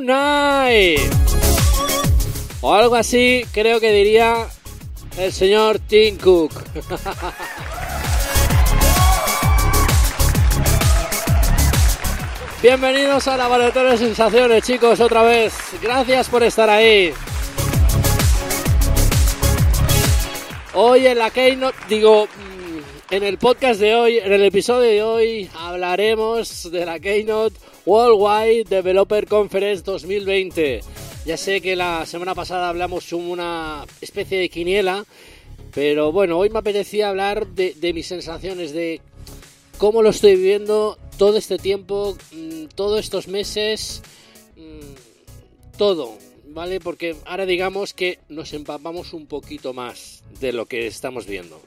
Good night. O algo así creo que diría el señor Tim Cook. Bienvenidos a Laboratorio de Sensaciones, chicos, otra vez. Gracias por estar ahí. Hoy en la Keynote, digo, en el podcast de hoy, en el episodio de hoy, hablaremos de la Keynote Worldwide Developer Conference 2020. Ya sé que la semana pasada hablamos una especie de quiniela, pero bueno, hoy me apetecía hablar de, de mis sensaciones, de cómo lo estoy viviendo todo este tiempo, mm, todos estos meses, mm, todo, ¿vale? Porque ahora digamos que nos empapamos un poquito más de lo que estamos viendo.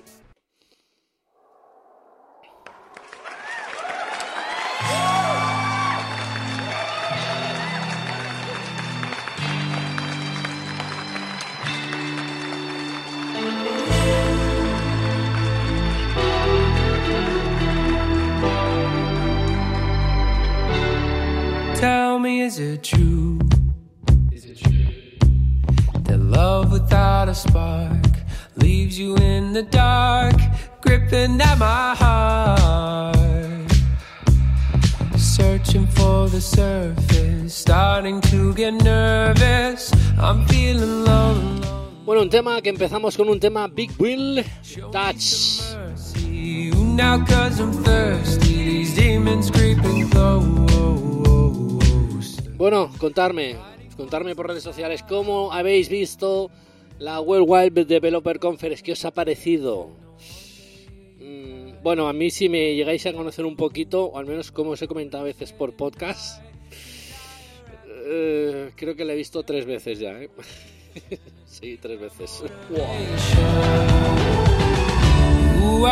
Tell me, is it true? Is it true? That love without a spark leaves you in the dark, gripping at my heart. Searching for the surface, starting to get nervous. I'm feeling alone. Bueno, un tema que empezamos con un tema Big Will Touch. Now, cause I'm thirsty. These demons creeping close. Bueno, contarme, contarme por redes sociales cómo habéis visto la World Wide Developer Conference, qué os ha parecido. Mm, bueno, a mí si me llegáis a conocer un poquito, o al menos como os he comentado a veces por podcast, eh, creo que la he visto tres veces ya, ¿eh? sí, tres veces. Ooh,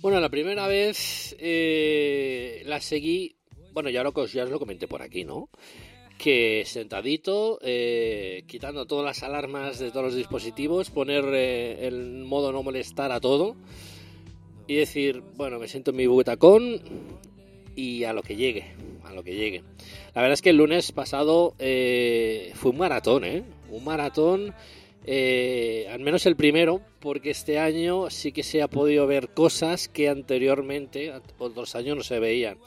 Bueno, la primera vez eh, la seguí, bueno, ya, lo, ya os lo comenté por aquí, ¿no? Que sentadito, eh, quitando todas las alarmas de todos los dispositivos, poner eh, el modo no molestar a todo y decir, bueno, me siento en mi butacón y a lo que llegue, a lo que llegue. La verdad es que el lunes pasado eh, fue un maratón, ¿eh? Un maratón, eh, al menos el primero, porque este año sí que se ha podido ver cosas que anteriormente, otros años no se veían.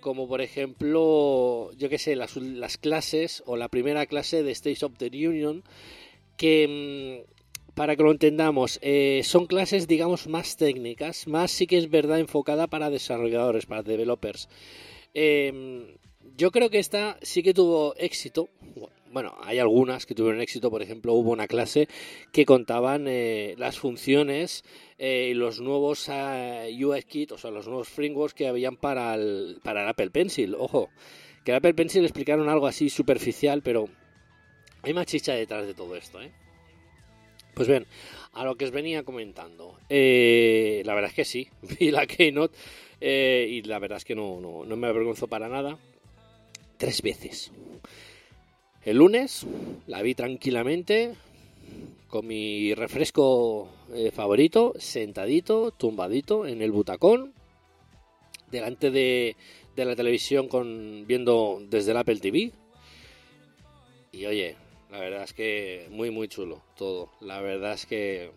Como por ejemplo, yo qué sé, las, las clases o la primera clase de State of the Union, que mm, para que lo entendamos, eh, son clases, digamos, más técnicas, más sí que es verdad enfocada para desarrolladores, para developers. Eh, yo creo que esta sí que tuvo éxito. Bueno, hay algunas que tuvieron éxito. Por ejemplo, hubo una clase que contaban eh, las funciones eh, y los nuevos UI Kit, o sea, los nuevos frameworks que habían para el, para el Apple Pencil. Ojo, que el Apple Pencil explicaron algo así superficial, pero hay más chicha detrás de todo esto, ¿eh? Pues bien, a lo que os venía comentando. Eh, la verdad es que sí, vi la Keynote eh, y la verdad es que no, no, no me avergonzo para nada. Tres veces. El lunes la vi tranquilamente con mi refresco eh, favorito, sentadito, tumbadito en el butacón, delante de, de la televisión con viendo desde el Apple TV. Y oye, la verdad es que muy muy chulo todo. La verdad es que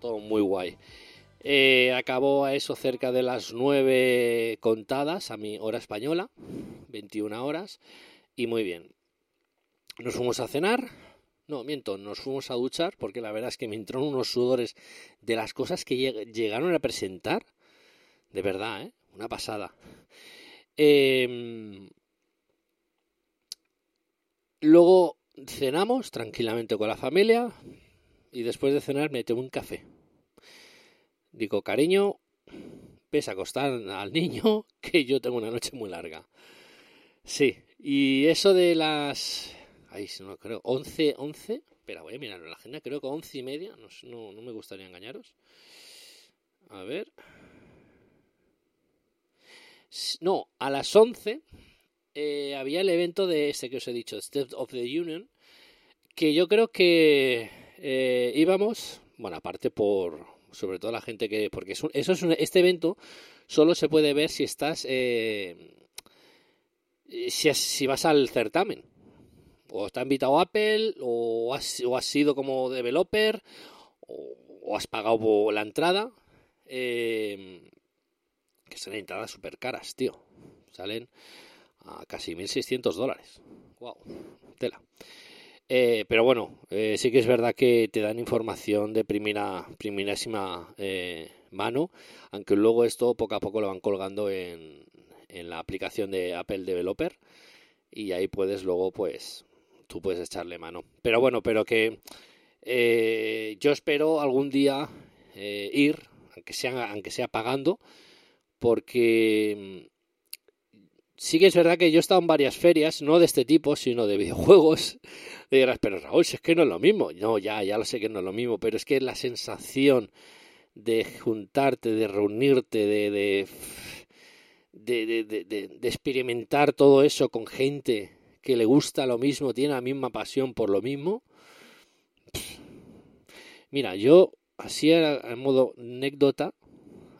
todo muy guay. Eh, acabó a eso cerca de las 9 contadas a mi hora española, 21 horas, y muy bien. Nos fuimos a cenar, no, miento, nos fuimos a duchar porque la verdad es que me entraron unos sudores de las cosas que lleg llegaron a presentar. De verdad, ¿eh? Una pasada. Eh, luego cenamos tranquilamente con la familia y después de cenar me tomé un café. Digo, cariño, ves a acostar al niño que yo tengo una noche muy larga. Sí, y eso de las... Ahí no creo, 11, 11, Espera, voy a mirar en la agenda, creo que a once y media, no, no, me gustaría engañaros. A ver. No, a las 11 eh, había el evento de este que os he dicho, State of the Union, que yo creo que eh, íbamos, bueno, aparte por, sobre todo la gente que, porque es eso es un, este evento solo se puede ver si estás, eh, si, vas al certamen, o está invitado Apple, o has, o has sido como developer, o, o has pagado la entrada, eh, que son entradas súper caras, tío. Salen a casi 1.600 dólares. Wow, tela. Eh, pero bueno, eh, sí que es verdad que te dan información de primera, primerísima eh, mano, aunque luego esto poco a poco lo van colgando en, en la aplicación de Apple Developer y ahí puedes luego, pues, tú puedes echarle mano. Pero bueno, pero que eh, yo espero algún día ir, aunque sea, aunque sea pagando, porque sí que es verdad que yo he estado en varias ferias, no de este tipo, sino de videojuegos. Y dirás, pero Raúl, si es que no es lo mismo. No, ya, ya lo sé que no es lo mismo, pero es que la sensación de juntarte, de reunirte, de, de, de, de, experimentar todo eso con gente que le gusta lo mismo, tiene la misma pasión por lo mismo. Mira, yo, así en modo anécdota,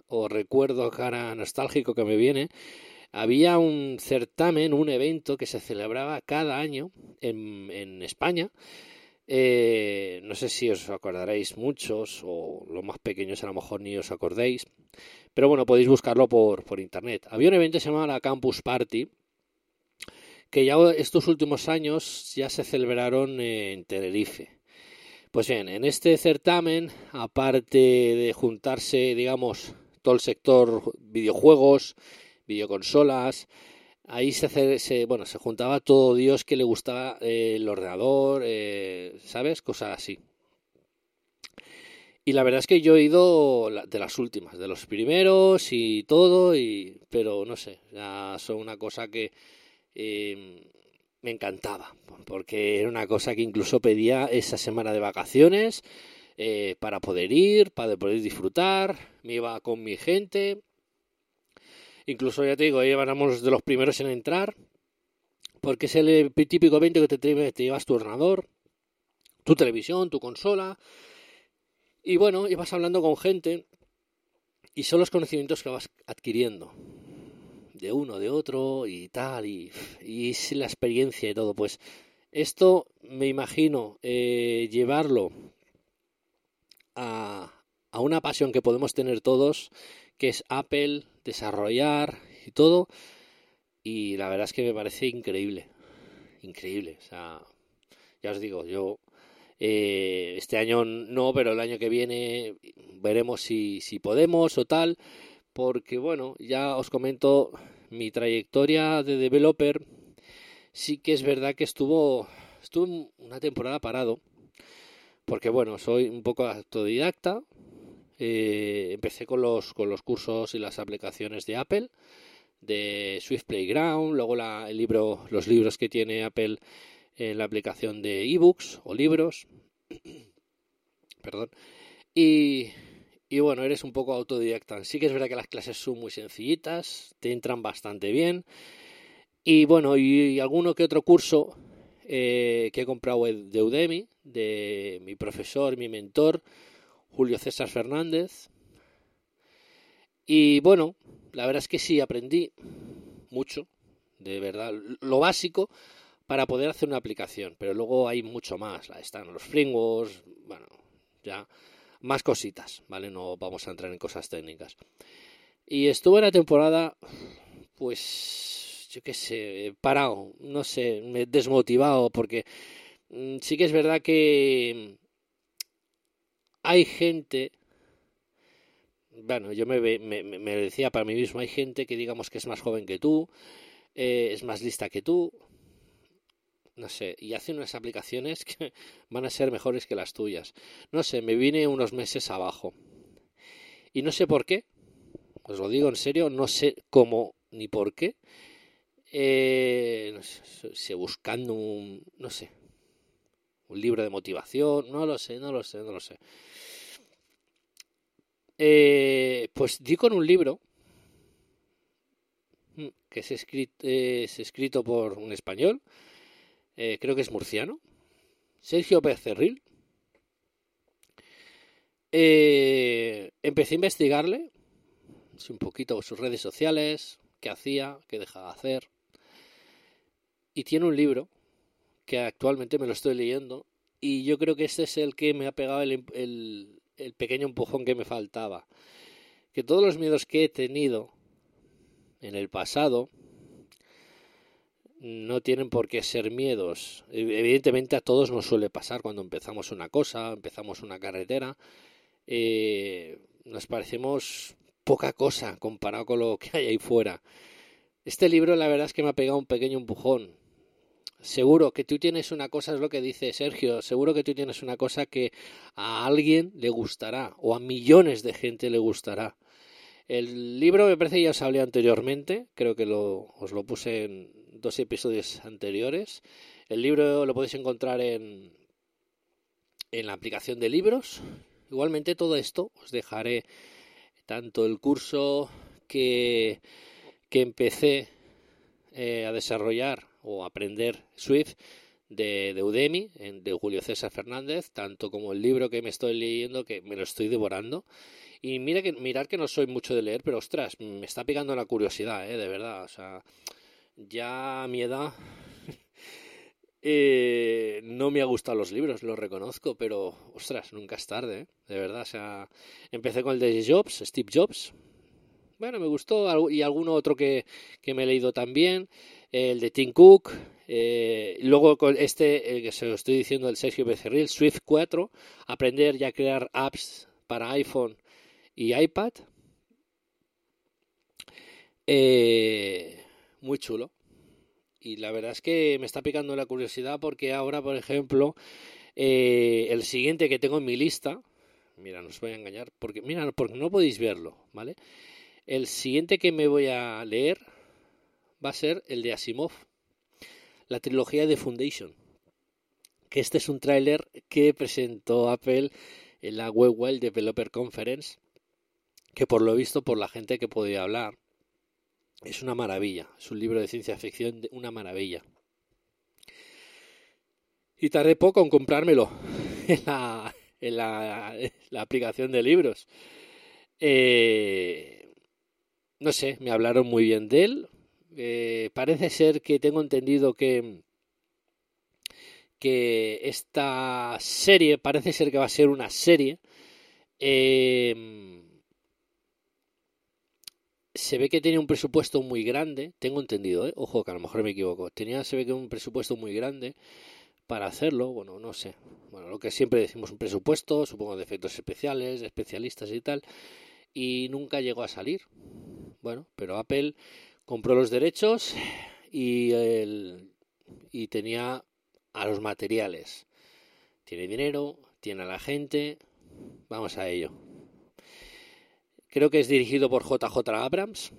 o recuerdo cara nostálgico que me viene, había un certamen, un evento que se celebraba cada año en, España. Eh, no sé si os acordaréis muchos o los más pequeños a lo mejor ni os acordéis, pero bueno, podéis buscarlo por, por internet. Había un evento que se llamaba la Campus Party, que ya estos últimos años ya se celebraron en Tenerife. Pues bien, en este certamen, aparte de juntarse, digamos, todo el sector videojuegos, videoconsolas, ahí se, se bueno, se juntaba todo Dios que le gustaba eh, el ordenador, eh, ¿sabes? Cosas así. Y la verdad es que yo he ido de las últimas, de los primeros y todo, y, pero no sé, son una cosa que eh, me encantaba, porque era una cosa que incluso pedía esa semana de vacaciones eh, para poder ir, para poder disfrutar, me iba con mi gente, incluso ya te digo, éramos de los primeros en entrar, porque es el típico evento que te, te llevas tu ordenador, tu televisión, tu consola, y bueno, ibas hablando con gente y son los conocimientos que vas adquiriendo de uno, de otro y tal, y, y la experiencia y todo. Pues esto me imagino eh, llevarlo a, a una pasión que podemos tener todos, que es Apple, desarrollar y todo. Y la verdad es que me parece increíble, increíble. O sea, ya os digo, yo eh, este año no, pero el año que viene veremos si, si podemos o tal porque bueno, ya os comento mi trayectoria de developer, sí que es verdad que estuvo, estuvo una temporada parado, porque bueno, soy un poco autodidacta, eh, empecé con los, con los cursos y las aplicaciones de Apple, de Swift Playground, luego la, el libro, los libros que tiene Apple en la aplicación de ebooks o libros, perdón, y y bueno, eres un poco autodidacta. Sí que es verdad que las clases son muy sencillitas, te entran bastante bien. Y bueno, y, alguno que otro curso eh, que he comprado de Udemy, de mi profesor, mi mentor, Julio César Fernández. Y bueno, la verdad es que sí, aprendí mucho, de verdad, lo básico para poder hacer una aplicación, pero luego hay mucho más, están los frameworks, bueno, ya más cositas, ¿vale? No vamos a entrar en cosas técnicas. Y estuve en la temporada, pues, yo qué sé, parado, no sé, desmotivado, porque mm, sí que es verdad que hay gente, bueno, yo me, me, me decía para mí mismo, hay gente que digamos que es más joven que tú, eh, es más lista que tú, no sé, y hace unas aplicaciones que van a ser mejores que las tuyas. No sé, me vine unos meses abajo. Y no sé por qué, os lo digo en serio, no sé cómo ni por qué. Eh, no sé, buscando un, no sé, un libro de motivación, no lo sé, no lo sé, no lo sé. Eh, pues di con un libro mm, que es escrito, es escrito por un español, eh, creo que es murciano, Sergio Becerril. Eh, empecé a investigarle un poquito sus redes sociales, qué hacía, qué dejaba de hacer. Y tiene un libro que actualmente me lo estoy leyendo y yo creo que este es el que me ha pegado el, el pequeño empujón que me faltaba. Que todos los miedos que he tenido en el pasado no tienen por qué ser miedos. Evidentemente a todos nos suele pasar cuando empezamos una cosa, empezamos una carretera, eh, nos parecemos poca cosa comparado con lo que hay ahí fuera. Este libro la verdad es que me ha pegado un pequeño empujón. Seguro que tú tienes una cosa, es lo que dice Sergio, seguro que tú tienes una cosa que a alguien le gustará o a millones de gente le gustará. El libro me parece ya os hablé anteriormente, creo que lo, os lo puse en dos episodios anteriores. El libro lo podéis encontrar en, en la aplicación de libros. Igualmente todo esto os dejaré tanto el curso que, que empecé eh, a desarrollar o aprender Swift de, de Udemy, de Julio César Fernández, tanto como el libro que me estoy leyendo, que me lo estoy devorando. Y mira que, mirar que no soy mucho de leer, pero ostras, me está pegando la curiosidad, ¿eh? de verdad. O sea, ya a mi edad eh, no me ha gustado los libros, lo reconozco, pero ostras, nunca es tarde, ¿eh? de verdad. O sea, empecé con el de Jobs, Steve Jobs. Bueno, me gustó y alguno otro que, que me he leído también el de Tim Cook, eh, luego con este, que se lo estoy diciendo, el Sergio Becerril, Swift 4, aprender ya a crear apps para iPhone y iPad. Eh, muy chulo. Y la verdad es que me está picando la curiosidad porque ahora, por ejemplo, eh, el siguiente que tengo en mi lista, mira, no os voy a engañar, porque mira, porque no podéis verlo, ¿vale? El siguiente que me voy a leer va a ser el de Asimov, la trilogía de Foundation. Que este es un tráiler que presentó Apple en la Web Wild Developer Conference, que por lo visto, por la gente que podía hablar, es una maravilla. Es un libro de ciencia ficción, una maravilla. Y tardé poco en comprármelo en la, en la aplicación de libros. Eh, no sé, me hablaron muy bien de él. Eh, parece ser que tengo entendido que que esta serie parece ser que va a ser una serie eh, se ve que tiene un presupuesto muy grande tengo entendido ¿eh? ojo que a lo mejor me equivoco. Tenía se ve que un presupuesto muy grande para hacerlo bueno no sé. Bueno lo que siempre decimos un presupuesto supongo de efectos especiales especialistas y tal y nunca llegó a salir. Bueno pero Apple compró los derechos y, el, y tenía a los materiales. Tiene dinero, tiene a la gente. Vamos a ello. Creo que es dirigido por JJ Abrams.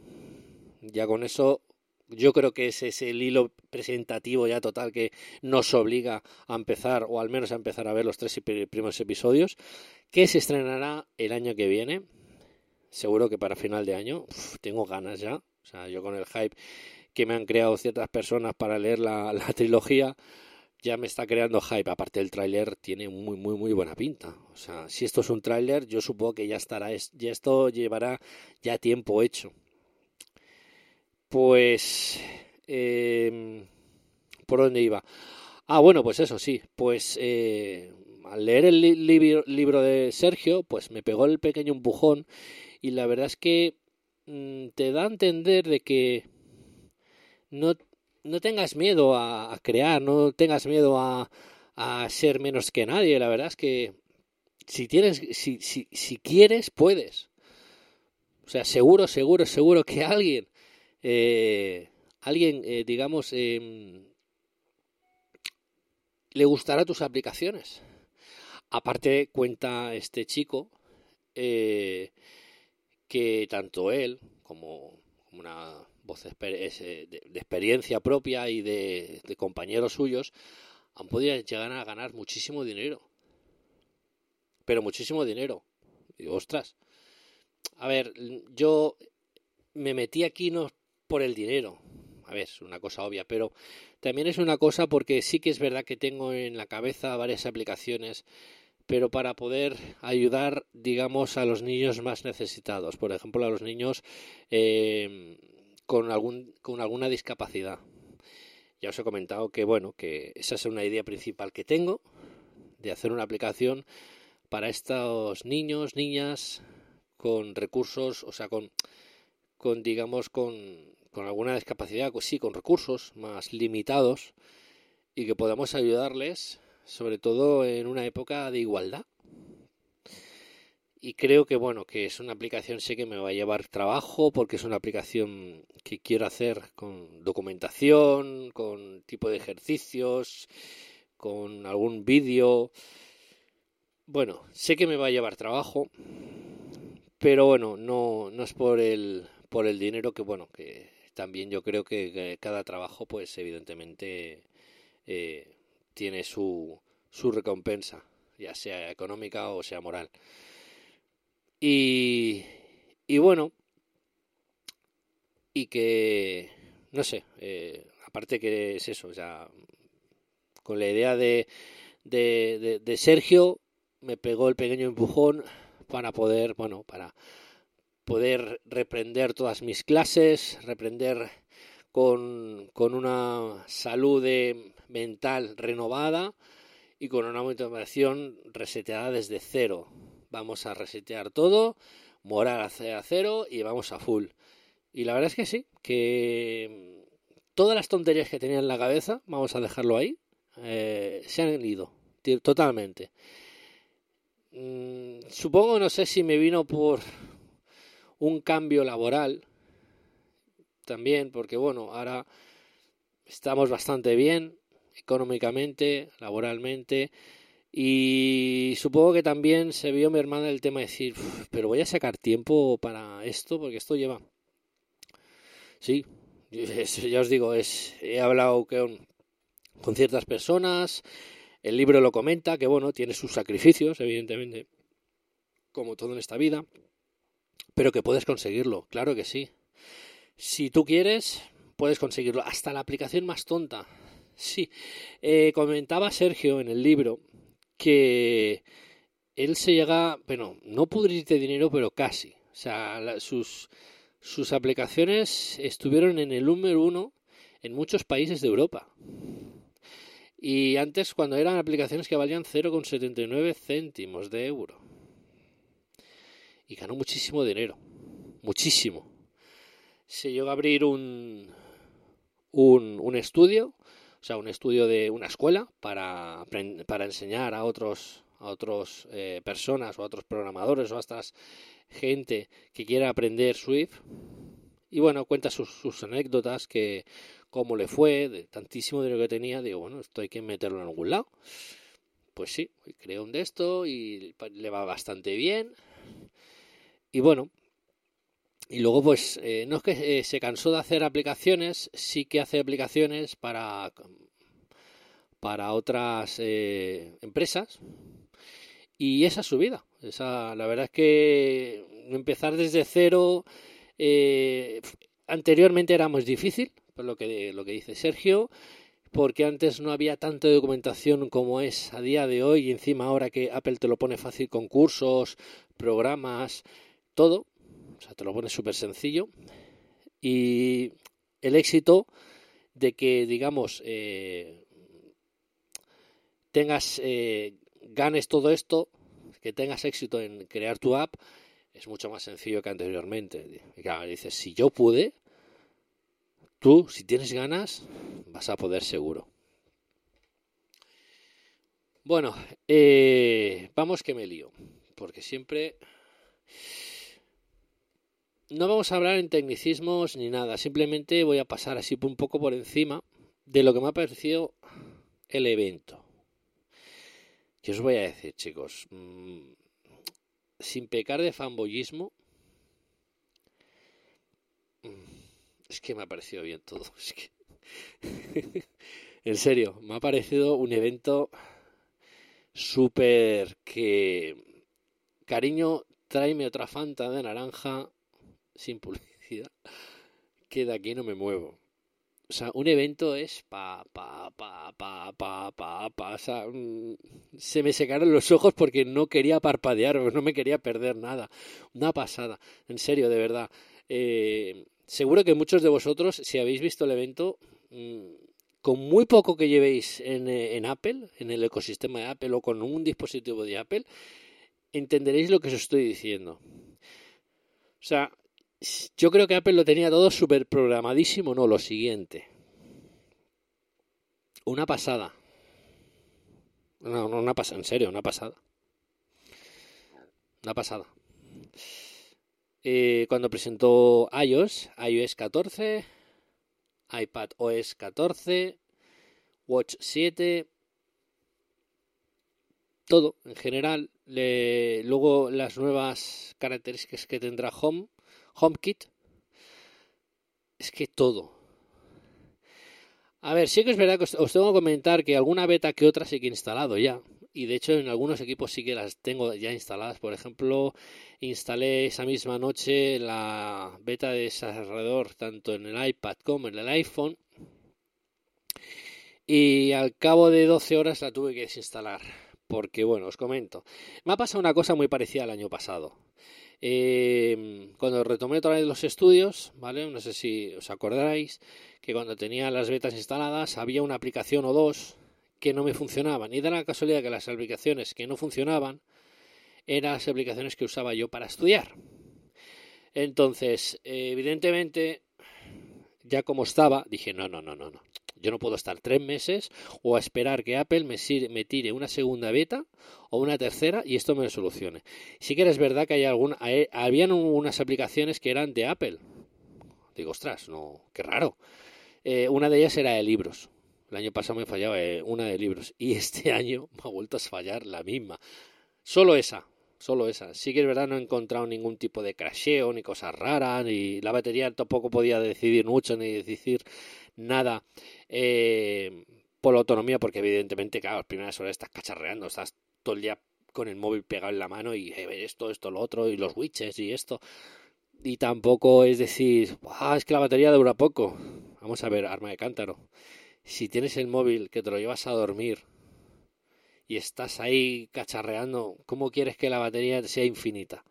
Ya con eso, yo creo que ese es el hilo presentativo ya total que nos obliga a empezar, o al menos a empezar a ver los tres primeros episodios, que se estrenará el año que viene. Seguro que para final de año. tengo ganas ya. O sea, yo con el hype que me han creado ciertas personas para leer la, trilogía, ya me está creando hype. Aparte el tráiler tiene muy, muy, muy buena pinta. O sea, si esto es un tráiler, yo supongo que ya estará, ya esto llevará ya tiempo hecho. Pues, eh, ¿por dónde iba? Ah, bueno, pues eso sí, pues eh, al leer el libro de Sergio, pues me pegó el pequeño empujón y la verdad es que te da a entender de que no, no tengas miedo a, crear, no tengas miedo a, a, ser menos que nadie. La verdad es que si tienes, si, si, si quieres, puedes. O sea, seguro, seguro, seguro que alguien, eh, alguien, eh, digamos, eh, le gustará tus aplicaciones. Aparte, cuenta este chico eh, que tanto él como una voz de, experiencia propia y de, compañeros suyos han podido llegar a ganar muchísimo dinero. Pero muchísimo dinero. Digo, ostras. A ver, yo me metí aquí no por el dinero. A ver, es una cosa obvia, pero también es una cosa porque sí que es verdad que tengo en la cabeza varias aplicaciones, pero para poder ayudar, digamos, a los niños más necesitados. Por ejemplo, a los niños eh, con, algún, con alguna discapacidad. Ya os he comentado que, bueno, que esa es una idea principal que tengo, de hacer una aplicación para estos niños, niñas, con recursos, o sea, con, con digamos, con, con alguna discapacidad, pues sí, con recursos más limitados y que podamos ayudarles, sobre todo en una época de igualdad. Y creo que bueno, que es una aplicación, sé que me va a llevar trabajo porque es una aplicación que quiero hacer con documentación, con tipo de ejercicios, con algún vídeo. Bueno, sé que me va a llevar trabajo, pero bueno, no, no es por el, por el dinero que bueno, que también yo creo que cada trabajo, pues evidentemente eh, tiene su, su recompensa, ya sea económica o sea moral. Y, y bueno, y que, no sé, eh, aparte que es eso, o sea, con la idea de, de, de, de Sergio, me pegó el pequeño empujón para poder, bueno, para poder reprender todas mis clases, reprender con, con una salud mental renovada y con una motivación reseteada desde cero. Vamos a resetear todo, morar a cero y vamos a full. Y la verdad es que sí, que todas las tonterías que tenía en la cabeza, vamos a dejarlo ahí, eh, se han ido totalmente. Mm, supongo, no sé si me vino por un cambio laboral también, porque bueno, ahora estamos bastante bien económicamente, laboralmente, y supongo que también se vio mi hermana el tema de decir, pero voy a sacar tiempo para esto, porque esto lleva... Sí, ya os digo, es, he hablado con, con ciertas personas, el libro lo comenta, que bueno, tiene sus sacrificios, evidentemente, como todo en esta vida, pero que puedes conseguirlo, claro que sí. Si tú quieres, puedes conseguirlo. Hasta la aplicación más tonta. Sí, eh, comentaba Sergio en el libro que él se llega, bueno, no pudrirte dinero, pero casi. O sea, la, sus, sus aplicaciones estuvieron en el número uno en muchos países de Europa. Y antes, cuando eran aplicaciones que valían 0,79 céntimos de euro. Y ganó muchísimo dinero. Muchísimo. Se llegó a abrir un, un, un estudio o sea, un estudio de una escuela para, para enseñar a otros a otras eh, personas o a otros programadores o a estas gente que quiera aprender Swift. Y bueno, cuenta sus, anécdotas, que cómo le fue, de tantísimo dinero que tenía. Digo, bueno, esto hay que meterlo en algún lado. Pues sí, creó un de esto y le va bastante bien. Y bueno, y luego, pues, eh, no es que eh, se cansó de hacer aplicaciones, sí que hace aplicaciones para, para otras eh, empresas. Y esa es su vida. Esa, la verdad es que empezar desde cero anteriormente era más difícil, por lo que, lo que dice Sergio, porque antes no había tanta documentación como es a día de hoy y encima ahora que Apple te lo pone fácil con cursos, programas, todo, o sea, te lo pones súper sencillo. Y el éxito de que, digamos, eh, tengas, eh, ganes todo esto, que tengas éxito en crear tu app, es mucho más sencillo que anteriormente. Y claro, dices, si yo pude, tú, si tienes ganas, vas a poder seguro. Bueno, eh, vamos que me lío, porque siempre no vamos a hablar en tecnicismos ni nada, simplemente voy a pasar así un poco por encima de lo que me ha parecido el evento. ¿Qué os voy a decir, chicos? Mm, sin pecar de fanboyismo, mm, es que me ha parecido bien todo. Es que, En serio, me ha parecido un evento súper que... Cariño, tráeme otra Fanta de naranja sin publicidad, que de aquí no me muevo. O sea, un evento es pa, pa, pa, pa, pa, pa, pa. O sea, mm, se me secaron los ojos porque no quería parpadear, no me quería perder nada. Una pasada, en serio, de verdad. Eh, seguro que muchos de vosotros, si habéis visto el evento, mm, con muy poco que llevéis en, eh, en Apple, en el ecosistema de Apple o con un dispositivo de Apple, entenderéis lo que os estoy diciendo. O sea, yo creo que Apple lo tenía todo súper programadísimo, no, lo siguiente. Una pasada. No, no, una pasada, en serio, una pasada. Una pasada. Eh, cuando presentó iOS, iOS 14, iPad OS 14, Watch 7, todo en general. Le, luego las nuevas características que tendrá Home, HomeKit. Es que todo. A ver, sí que es verdad que os, tengo que comentar que alguna beta que otra sí que he instalado ya. Y de hecho en algunos equipos sí que las tengo ya instaladas. Por ejemplo, instalé esa misma noche la beta de desarrollador tanto en el iPad como en el iPhone. Y al cabo de 12 horas la tuve que desinstalar. Porque, bueno, os comento. Me ha pasado una cosa muy parecida al año pasado. Eh, cuando retomé otra vez los estudios, ¿vale? No sé si os acordáis que cuando tenía las betas instaladas había una aplicación o dos que no me funcionaban. Y da la casualidad que las aplicaciones que no funcionaban eran las aplicaciones que usaba yo para estudiar. Entonces, evidentemente, ya como estaba, dije, no, no, no, no, no. Yo no puedo estar tres meses o a esperar que Apple me, me tire una segunda beta o una tercera y esto me lo solucione. Sí que es verdad que hay alguna, habían unas aplicaciones que eran de Apple. Digo, ostras, no, qué raro. Eh, una de ellas era de libros. El año pasado me fallaba eh, una de libros y este año me ha vuelto a fallar la misma. Solo esa, solo esa. Sí que es verdad, no he encontrado ningún tipo de crasheo, ni cosas raras, ni la batería tampoco podía decidir mucho, ni decir nada eh, por la autonomía, porque evidentemente, claro, las primeras horas estás cacharreando, estás todo el día con el móvil pegado en la mano y eh, esto, esto, lo otro, y los widgets y esto. Y tampoco es decir, ah, es que la batería dura poco. Vamos a ver, arma de cántaro. Si tienes el móvil que te lo llevas a dormir y estás ahí cacharreando, ¿cómo quieres que la batería sea infinita?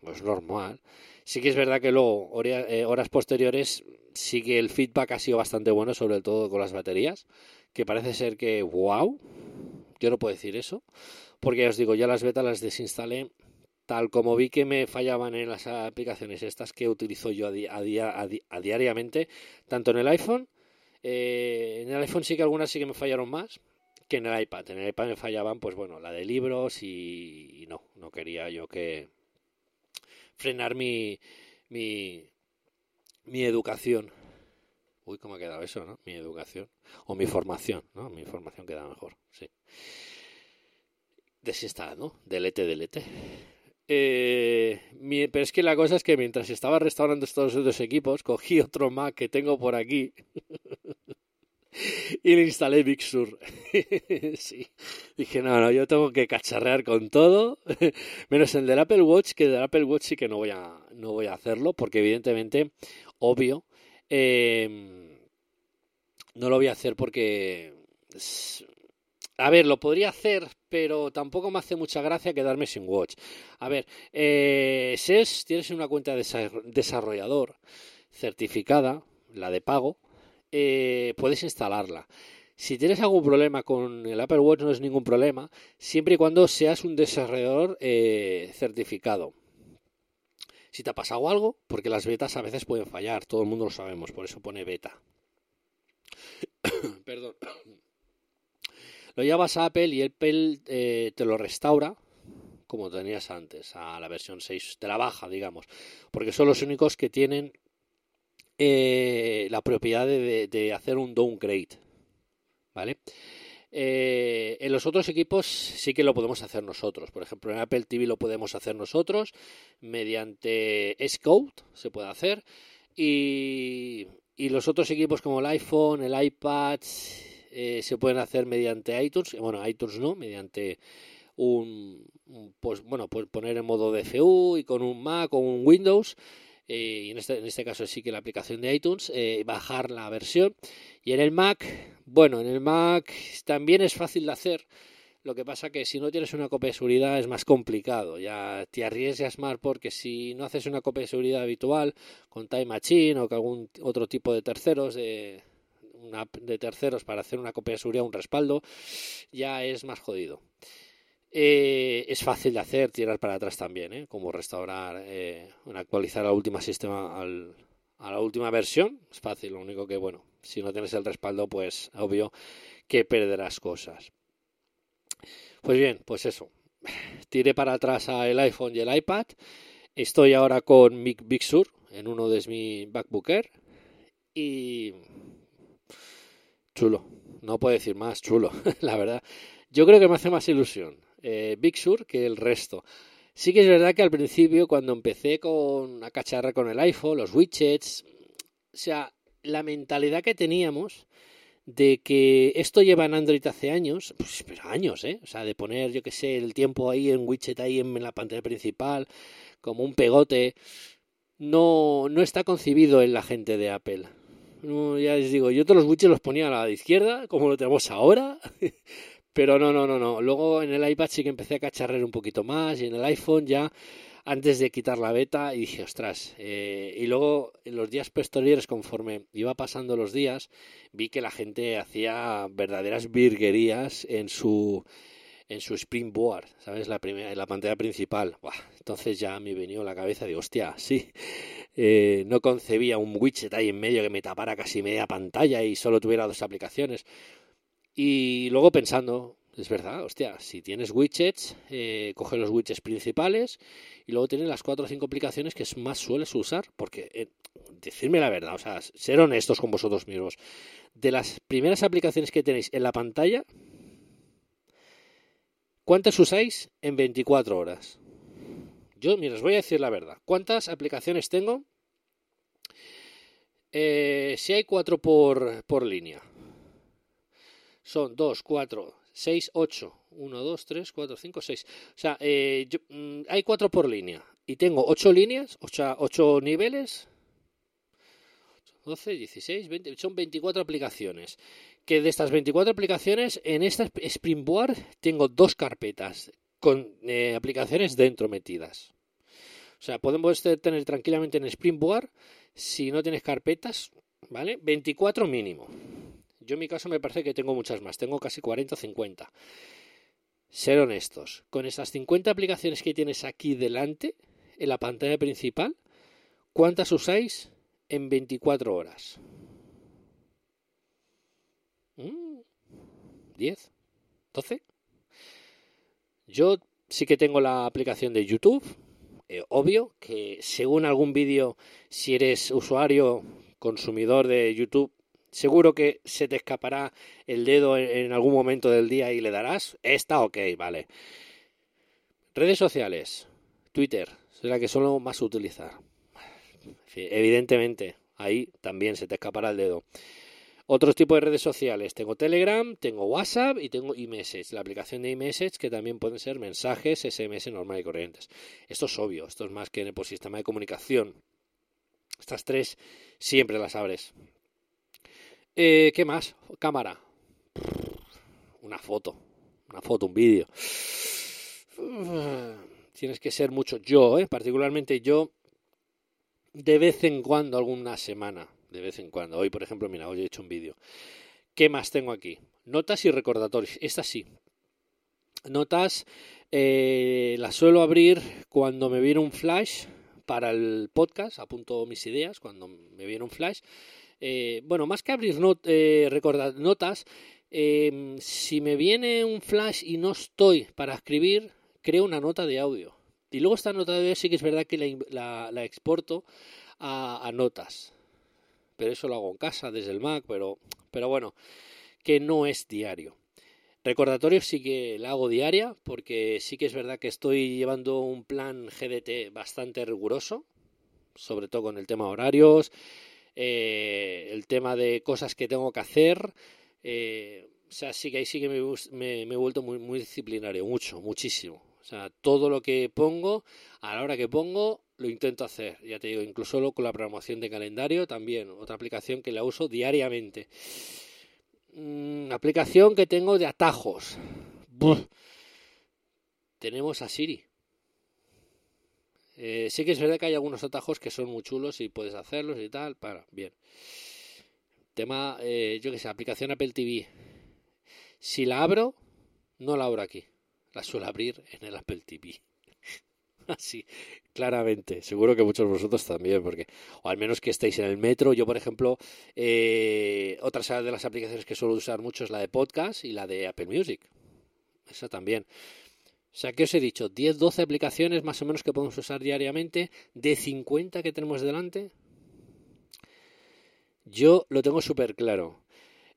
Pues normal. Sí que es verdad que luego, horas posteriores, sí que el feedback ha sido bastante bueno, sobre todo con las baterías, que parece ser que, wow, yo no puedo decir eso, porque ya os digo, ya las betas las desinstalé tal como vi que me fallaban en las aplicaciones estas que utilizo yo a, día, a, diariamente, tanto en el iPhone, eh, en el iPhone sí que algunas sí que me fallaron más que en el iPad. En el iPad me fallaban, pues bueno, la de libros y, no, no quería yo que frenar mi, mi, mi educación. Uy, ¿cómo ha quedado eso, no? Mi educación. O mi formación, ¿no? Mi formación queda mejor, sí. Desinstalar, ¿no? Delete, delete. Eh, mi, pero es que la cosa es que mientras estaba restaurando estos dos equipos, cogí otro Mac que tengo por aquí y le instalé Big Sur. sí. Dije, no, no, yo tengo que cacharrear con todo, menos el del Apple Watch, que del Apple Watch sí que no voy a, no voy a hacerlo, porque evidentemente, obvio, eh, no lo voy a hacer porque... A ver, lo podría hacer, pero tampoco me hace mucha gracia quedarme sin Watch. A ver, eh, SES, tienes una cuenta de desarrollador certificada, la de pago, eh, puedes instalarla. Si tienes algún problema con el Apple Watch no es ningún problema, siempre y cuando seas un desarrollador eh, certificado. Si te ha pasado algo, porque las betas a veces pueden fallar, todo el mundo lo sabemos, por eso pone beta. Perdón. Lo llevas a Apple y Apple eh, te lo restaura como tenías antes, a la versión 6 de la baja, digamos, porque son los únicos que tienen eh, la propiedad de, hacer un downgrade, ¿vale? Eh, en los otros equipos sí que lo podemos hacer nosotros. Por ejemplo, en Apple TV lo podemos hacer nosotros mediante Xcode, se puede hacer. Y, y los otros equipos como el iPhone, el iPad, eh, se pueden hacer mediante iTunes, bueno, iTunes no, mediante un, pues bueno, pues poner en modo DFU y con un Mac o un Windows. Eh, y en este, en este caso sí que la aplicación de iTunes, eh, bajar la versión. Y en el Mac, bueno, en el Mac también es fácil de hacer. Lo que pasa que si no tienes una copia de seguridad es más complicado. Ya te arriesgas más porque si no haces una copia de seguridad habitual con Time Machine o con algún otro tipo de terceros de una de terceros para hacer una copia de seguridad, un respaldo, ya es más jodido. Eh, es fácil de hacer, tirar para atrás también, ¿eh? como restaurar, eh, actualizar al último sistema, al, a la última versión. Es fácil, lo único que, bueno, si no tienes el respaldo, pues obvio que perderás cosas. Pues bien, pues eso. Tiré para atrás el iPhone y el iPad. Estoy ahora con Big Sur en uno de mi MacBook Air. Y chulo. No puedo decir más, chulo, la verdad. Yo creo que me hace más ilusión eh, Big Sur que el resto. Sí que es verdad que al principio, cuando empecé con a cacharra con el iPhone, los widgets, o sea, la mentalidad que teníamos de que esto lleva en Android hace años, pues, pero años, ¿eh? O sea, de poner, yo que sé, el tiempo ahí en widget, ahí en la pantalla principal, como un pegote, no, no está concebido en la gente de Apple. Ya les digo, yo todos los widgets los ponía a la izquierda, como lo tenemos ahora, Pero no, no, no, no. Luego en el iPad sí que empecé a cacharrer un poquito más y en el iPhone ya antes de quitar la beta y dije, ostras. Eh, y luego en los días posteriores, conforme iba pasando los días, vi que la gente hacía verdaderas virguerías en su en su Springboard, ¿sabes? La primera, en la pantalla principal. entonces ya me venido a la cabeza de, hostia, sí. Eh, no concebía un widget ahí en medio que me tapara casi media pantalla y solo tuviera dos aplicaciones. Y luego pensando, es verdad, hostia, si tienes widgets, eh, coge los widgets principales y luego tienes las cuatro o cinco aplicaciones que más sueles usar, porque eh, decirme la verdad, o sea, ser honestos con vosotros mismos. De las primeras aplicaciones que tenéis en la pantalla, ¿cuántas usáis en 24 horas? Yo, mira, os voy a decir la verdad. ¿Cuántas aplicaciones tengo? Eh, si hay cuatro por, por línea son 2, 4, 6, 8. 1, 2, 3, 4, 5, 6. O sea, eh, yo, mm, hay 4 por línea. Y tengo 8 líneas, 8, 8 niveles. 12, 16, 20. Son 24 aplicaciones. Que de estas 24 aplicaciones, en esta Springboard tengo dos carpetas con eh, aplicaciones dentro metidas. O sea, podemos tener tranquilamente en Springboard, si no tienes carpetas, ¿vale? 24 mínimo. Yo en mi caso me parece que tengo muchas más, tengo casi 40 o 50. Ser honestos, con esas 50 aplicaciones que tienes aquí delante, en la pantalla principal, ¿cuántas usáis en 24 horas? ¿10? ¿12? Yo sí que tengo la aplicación de YouTube, eh, obvio que según algún vídeo, si eres usuario, consumidor de YouTube, seguro que se te escapará el dedo en, algún momento del día y le darás. Está ok, vale. Redes sociales. Twitter, es la que solo más utilizar. Evidentemente, ahí también se te escapará el dedo. Otros tipos de redes sociales. Tengo Telegram, tengo WhatsApp y tengo iMessage. La aplicación de iMessage que también pueden ser mensajes SMS normal y corrientes. Esto es obvio, esto es más que el sistema de comunicación. Estas tres siempre las abres. Eh, ¿Qué más? Cámara. Una foto. Una foto, un vídeo. Tienes que ser mucho. Yo, eh, particularmente yo, de vez en cuando, alguna semana. De vez en cuando. Hoy, por ejemplo, mira, hoy he hecho un vídeo. ¿Qué más tengo aquí? Notas y recordatorios. Esta sí. Notas eh, las suelo abrir cuando me viene un flash para el podcast. Apunto mis ideas cuando me viene un flash eh, bueno, más que abrir eh, notas, em, si me viene un flash y no estoy para escribir, creo una nota de audio. Y luego esta nota de audio sí que es verdad que la, exporto a, notas. Pero eso lo hago en casa, desde el Mac, pero, pero bueno, que no es diario. Recordatorios sí que la hago diaria, porque sí que es verdad que estoy llevando un plan GDT bastante riguroso, sobre todo con el tema horarios, eh, el tema de cosas que tengo que hacer, Eh, o sea, sí que ahí sí que me, he vuelto muy, disciplinario, mucho, muchísimo. O sea, todo lo que pongo, a la hora que pongo, lo intento hacer. Ya te digo, incluso con la programación de calendario también, otra aplicación que la uso diariamente. Mm, aplicación que tengo de atajos. Tenemos a Siri. Eh, sí que es verdad que hay algunos atajos que son muy chulos y puedes hacerlos y tal. Para, bien. Tema, eh, yo que sé, aplicación Apple TV. Si la abro, no la abro aquí. La suelo abrir en el Apple TV. Así, claramente. Seguro que muchos de vosotros también, porque, o al menos que estéis en el metro. Yo, por ejemplo, eh, otra de las aplicaciones que suelo usar mucho es la de podcast y la de Apple Music. Esa también. O sea, que os he dicho? 10, 12 aplicaciones más o menos que podemos usar diariamente, de 50 que tenemos delante. Yo lo tengo súper claro.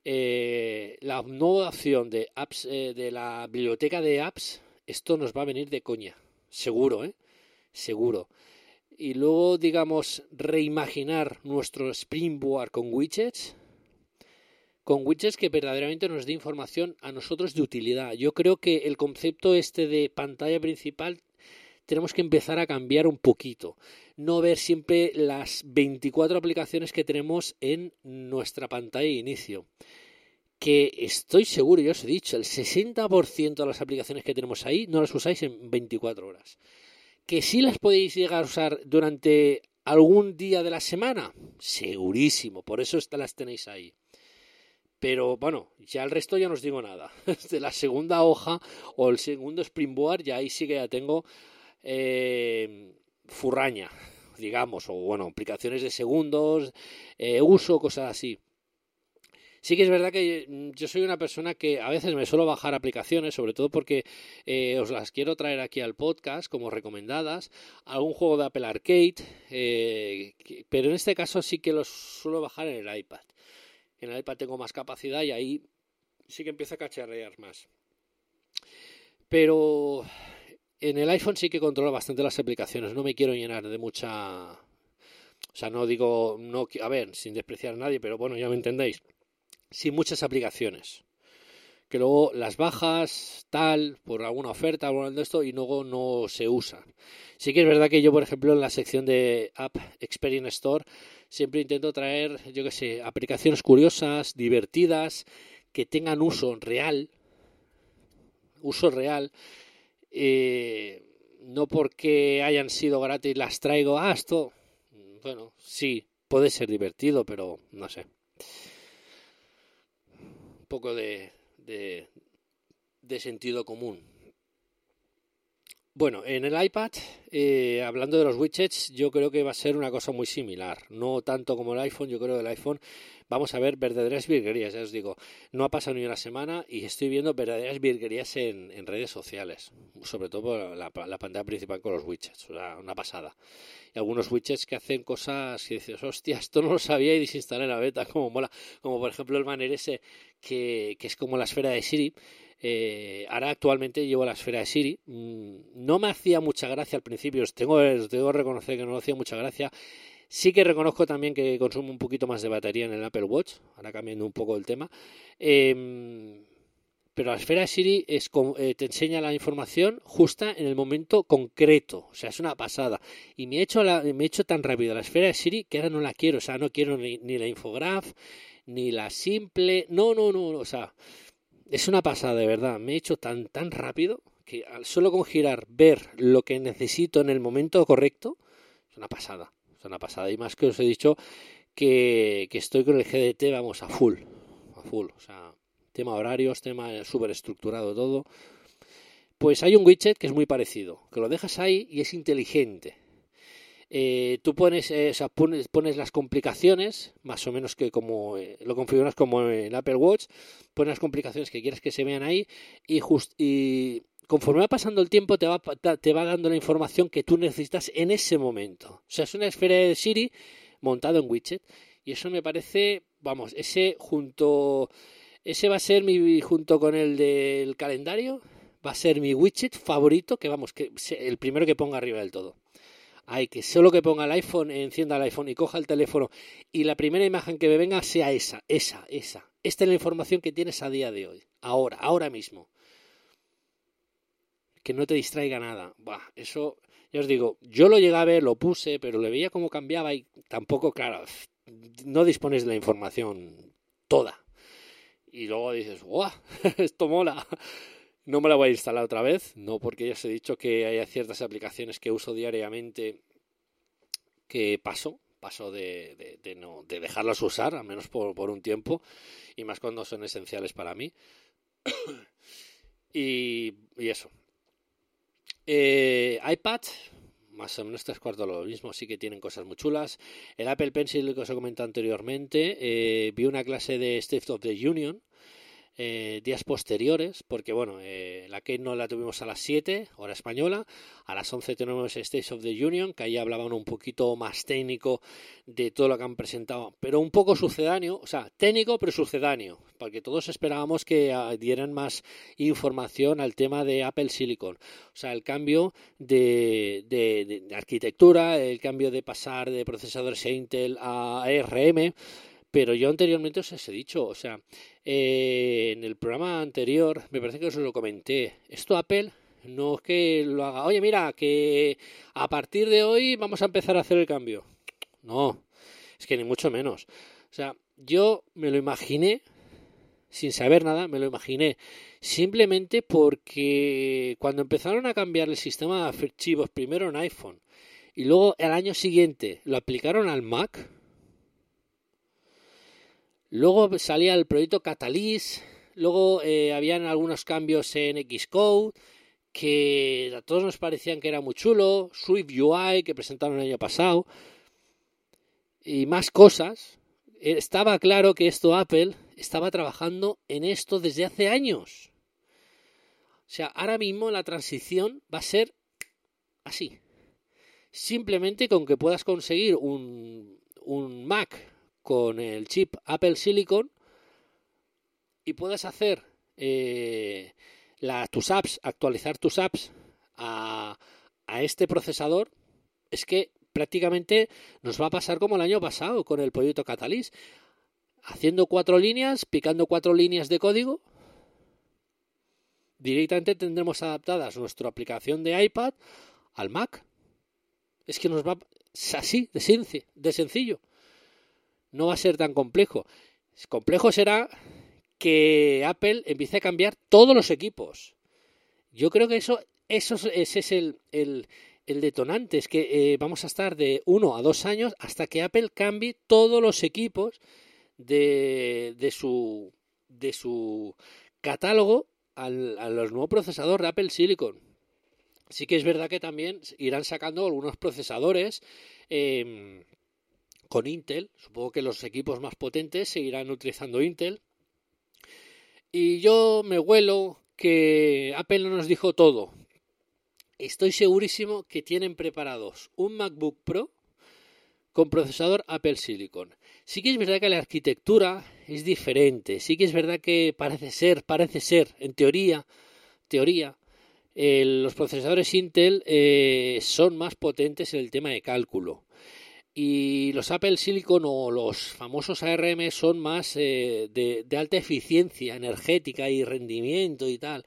Eh, la nueva opción de apps eh, de la biblioteca de apps, esto nos va a venir de coña, seguro, ¿eh? Seguro. Y luego, digamos, reimaginar nuestro Springboard con widgets, con widgets que verdaderamente nos dé información a nosotros de utilidad. Yo creo que el concepto este de pantalla principal tenemos que empezar a cambiar un poquito. No ver siempre las 24 aplicaciones que tenemos en nuestra pantalla de inicio. Que estoy seguro, ya os he dicho, el 60% de las aplicaciones que tenemos ahí no las usáis en 24 horas. Que sí las podéis llegar a usar durante algún día de la semana, segurísimo, por eso las tenéis ahí. Pero bueno, ya el resto ya no os digo nada. De la segunda hoja o el segundo Springboard, ya ahí sí que ya tengo eh, furraña, digamos, o bueno, aplicaciones de segundos, eh, uso, cosas así. Sí que es verdad que mm, yo soy una persona que a veces me suelo bajar aplicaciones, sobre todo porque eh, os las quiero traer aquí al podcast como recomendadas, algún juego de Apple Arcade, eh, pero en este caso sí que los suelo bajar en el iPad. En el iPad tengo más capacidad y ahí sí que empieza a cacharrear más. Pero en el iPhone sí que controla bastante las aplicaciones. No me quiero llenar de mucha. O sea, no digo. No, a ver, sin despreciar a nadie, pero bueno, ya me entendéis. Sin muchas aplicaciones. Que luego las bajas, tal, por alguna oferta, algo de esto, y luego no se usan. Sí que es verdad que yo, por ejemplo, en la sección de App Experience Store, siempre intento traer, yo qué sé, aplicaciones curiosas, divertidas, que tengan uso real, uso real, eh, no porque hayan sido gratis las traigo, ah, esto, bueno, sí, puede ser divertido, pero no sé. Un poco de, de, de sentido común. Bueno, en el iPad, eh, hablando de los widgets, yo creo que va a ser una cosa muy similar. No tanto como el iPhone, yo creo que el iPhone vamos a ver verdaderas virguerías, ya os digo. No ha pasado ni una semana y estoy viendo verdaderas virguerías en, en redes sociales, sobre todo por la, la, pantalla principal con los widgets, sea, una pasada. Y algunos widgets que hacen cosas que dices, hostia, esto no lo sabía y desinstalé la beta, como mola. Como por ejemplo el banner ese que, que es como la esfera de Siri eh, ahora actualmente llevo la esfera de Siri. Mm, no me hacía mucha gracia al principio, os tengo, os reconocer que no me hacía mucha gracia. Sí que reconozco también que consumo un poquito más de batería en el Apple Watch, ahora cambiando un poco el tema. Eh, pero la esfera de Siri es, eh, te enseña la información justa en el momento concreto, o sea, es una pasada. Y me he hecho, la, me he hecho tan rápido la esfera de Siri que ahora no la quiero, o sea, no quiero ni, ni la infograph, ni la simple, no, no, no, o sea, es una pasada, de verdad. Me he hecho tan, tan rápido que solo con girar, ver lo que necesito en el momento correcto, es una pasada. Es una pasada. Y más que os he dicho que, que estoy con el GDT, vamos, a full. A full. O sea, tema horarios, tema súper estructurado todo. Pues hay un widget que es muy parecido, que lo dejas ahí y es inteligente. Eh, tú pones, eh, pones, pones, las complicaciones, más o menos que como eh, lo configuras como en Apple Watch, pones las complicaciones que quieres que se vean ahí y, just, y conforme va pasando el tiempo te va, te va dando la información que tú necesitas en ese momento. O sea, es una esfera de Siri montado en widget y eso me parece, vamos, ese junto, ese va a ser mi, junto con el del calendario, va a ser mi widget favorito, que vamos, que el primero que ponga arriba del todo hay que solo que ponga el iPhone, encienda el iPhone y coja el teléfono y la primera imagen que me venga sea esa, esa, esa, esta es la información que tienes a día de hoy, ahora, ahora mismo. Que no te distraiga nada. Bah, eso, ya os digo, yo lo llegué a ver, lo puse, pero le veía cómo cambiaba y tampoco, claro, no dispones de la información toda. Y luego dices, ¡guau! Esto mola. No me la voy a instalar otra vez, no porque ya os he dicho que hay ciertas aplicaciones que uso diariamente que paso, paso de, de, no, de dejarlas usar, al menos por, por, un tiempo, y más cuando son esenciales para mí. y, y, eso. Eh, iPad, más o menos tres cuartos lo mismo, sí que tienen cosas muy chulas. El Apple Pencil que os he comentado anteriormente, eh, vi una clase de State of the Union, eh, días posteriores, porque bueno, eh, la Kate no la tuvimos a las 7, hora española, a las 11 tenemos State of the Union, que ahí hablaban un poquito más técnico de todo lo que han presentado, pero un poco sucedáneo, o sea, técnico pero sucedáneo, porque todos esperábamos que uh, dieran más información al tema de Apple Silicon, o sea, el cambio de, de, de arquitectura, el cambio de pasar de procesadores Intel a ARM, pero yo anteriormente os he dicho, o sea, eh, en el programa anterior, me parece que os lo comenté, esto Apple no es que lo haga, oye, mira, que a partir de hoy vamos a empezar a hacer el cambio. No, es que ni mucho menos. O sea, yo me lo imaginé, sin saber nada, me lo imaginé, simplemente porque cuando empezaron a cambiar el sistema de archivos, primero en iPhone, y luego el año siguiente lo aplicaron al Mac, Luego salía el proyecto Catalyst, luego eh, habían algunos cambios en Xcode que a todos nos parecían que era muy chulo, Swift UI que presentaron el año pasado y más cosas. Estaba claro que esto Apple estaba trabajando en esto desde hace años. O sea, ahora mismo la transición va a ser así. Simplemente con que puedas conseguir un, un Mac con el chip Apple Silicon y puedas hacer eh, la, tus apps, actualizar tus apps a, a este procesador, es que prácticamente nos va a pasar como el año pasado con el proyecto Catalyst, haciendo cuatro líneas, picando cuatro líneas de código. Directamente tendremos adaptadas nuestra aplicación de iPad al Mac. Es que nos va así, de, de sencillo no va a ser tan complejo. Complejo será que Apple empiece a cambiar todos los equipos. Yo creo que eso, eso ese es el, el, detonante, es que eh, vamos a estar de uno a dos años hasta que Apple cambie todos los equipos de, de, su, de su catálogo al, a los nuevos procesadores de Apple Silicon. Sí que es verdad que también irán sacando algunos procesadores eh, con Intel. Supongo que los equipos más potentes seguirán utilizando Intel. Y yo me huelo que Apple no nos dijo todo. Estoy segurísimo que tienen preparados un MacBook Pro con procesador Apple Silicon. Sí que es verdad que la arquitectura es diferente. Sí que es verdad que parece ser, parece ser, en teoría, teoría, eh, los procesadores Intel eh, son más potentes en el tema de cálculo y los Apple Silicon o los famosos ARM son más eh, de, alta eficiencia energética y rendimiento y tal. O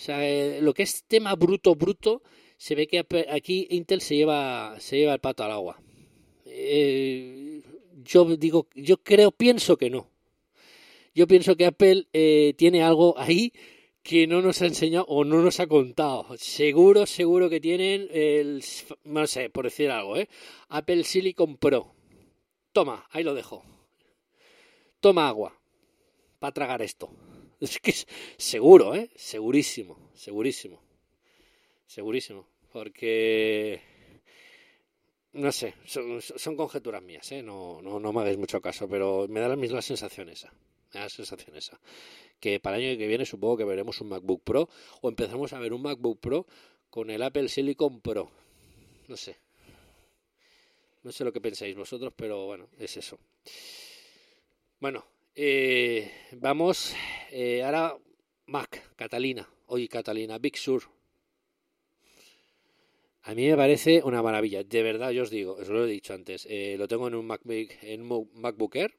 sea, eh, lo que es tema bruto, bruto, se ve que aquí Intel se lleva, se lleva el pato al agua. Eh, yo digo, yo creo, pienso que no. Yo pienso que Apple eh, tiene algo ahí que no nos ha enseñado o no nos ha contado. Seguro, seguro que tienen el, no sé, por decir algo, ¿eh? Apple Silicon Pro. Toma, ahí lo dejo. Toma agua para tragar esto. Es que es seguro, ¿eh? Segurísimo, segurísimo. Segurísimo. Porque... No sé, son, son conjeturas mías, ¿eh? No, no, no me hagáis mucho caso, pero me da la misma sensación esa. Me da la sensación esa que para el año que viene supongo que veremos un MacBook Pro o empezamos a ver un MacBook Pro con el Apple Silicon Pro. No sé. No sé lo que pensáis vosotros, pero bueno, es eso. Bueno, eh, vamos eh, ahora Mac, Catalina. Oye, Catalina, Big Sur. A mí me parece una maravilla. De verdad, yo os digo, os lo he dicho antes. Eh, lo tengo en un MacBook, en un MacBook Air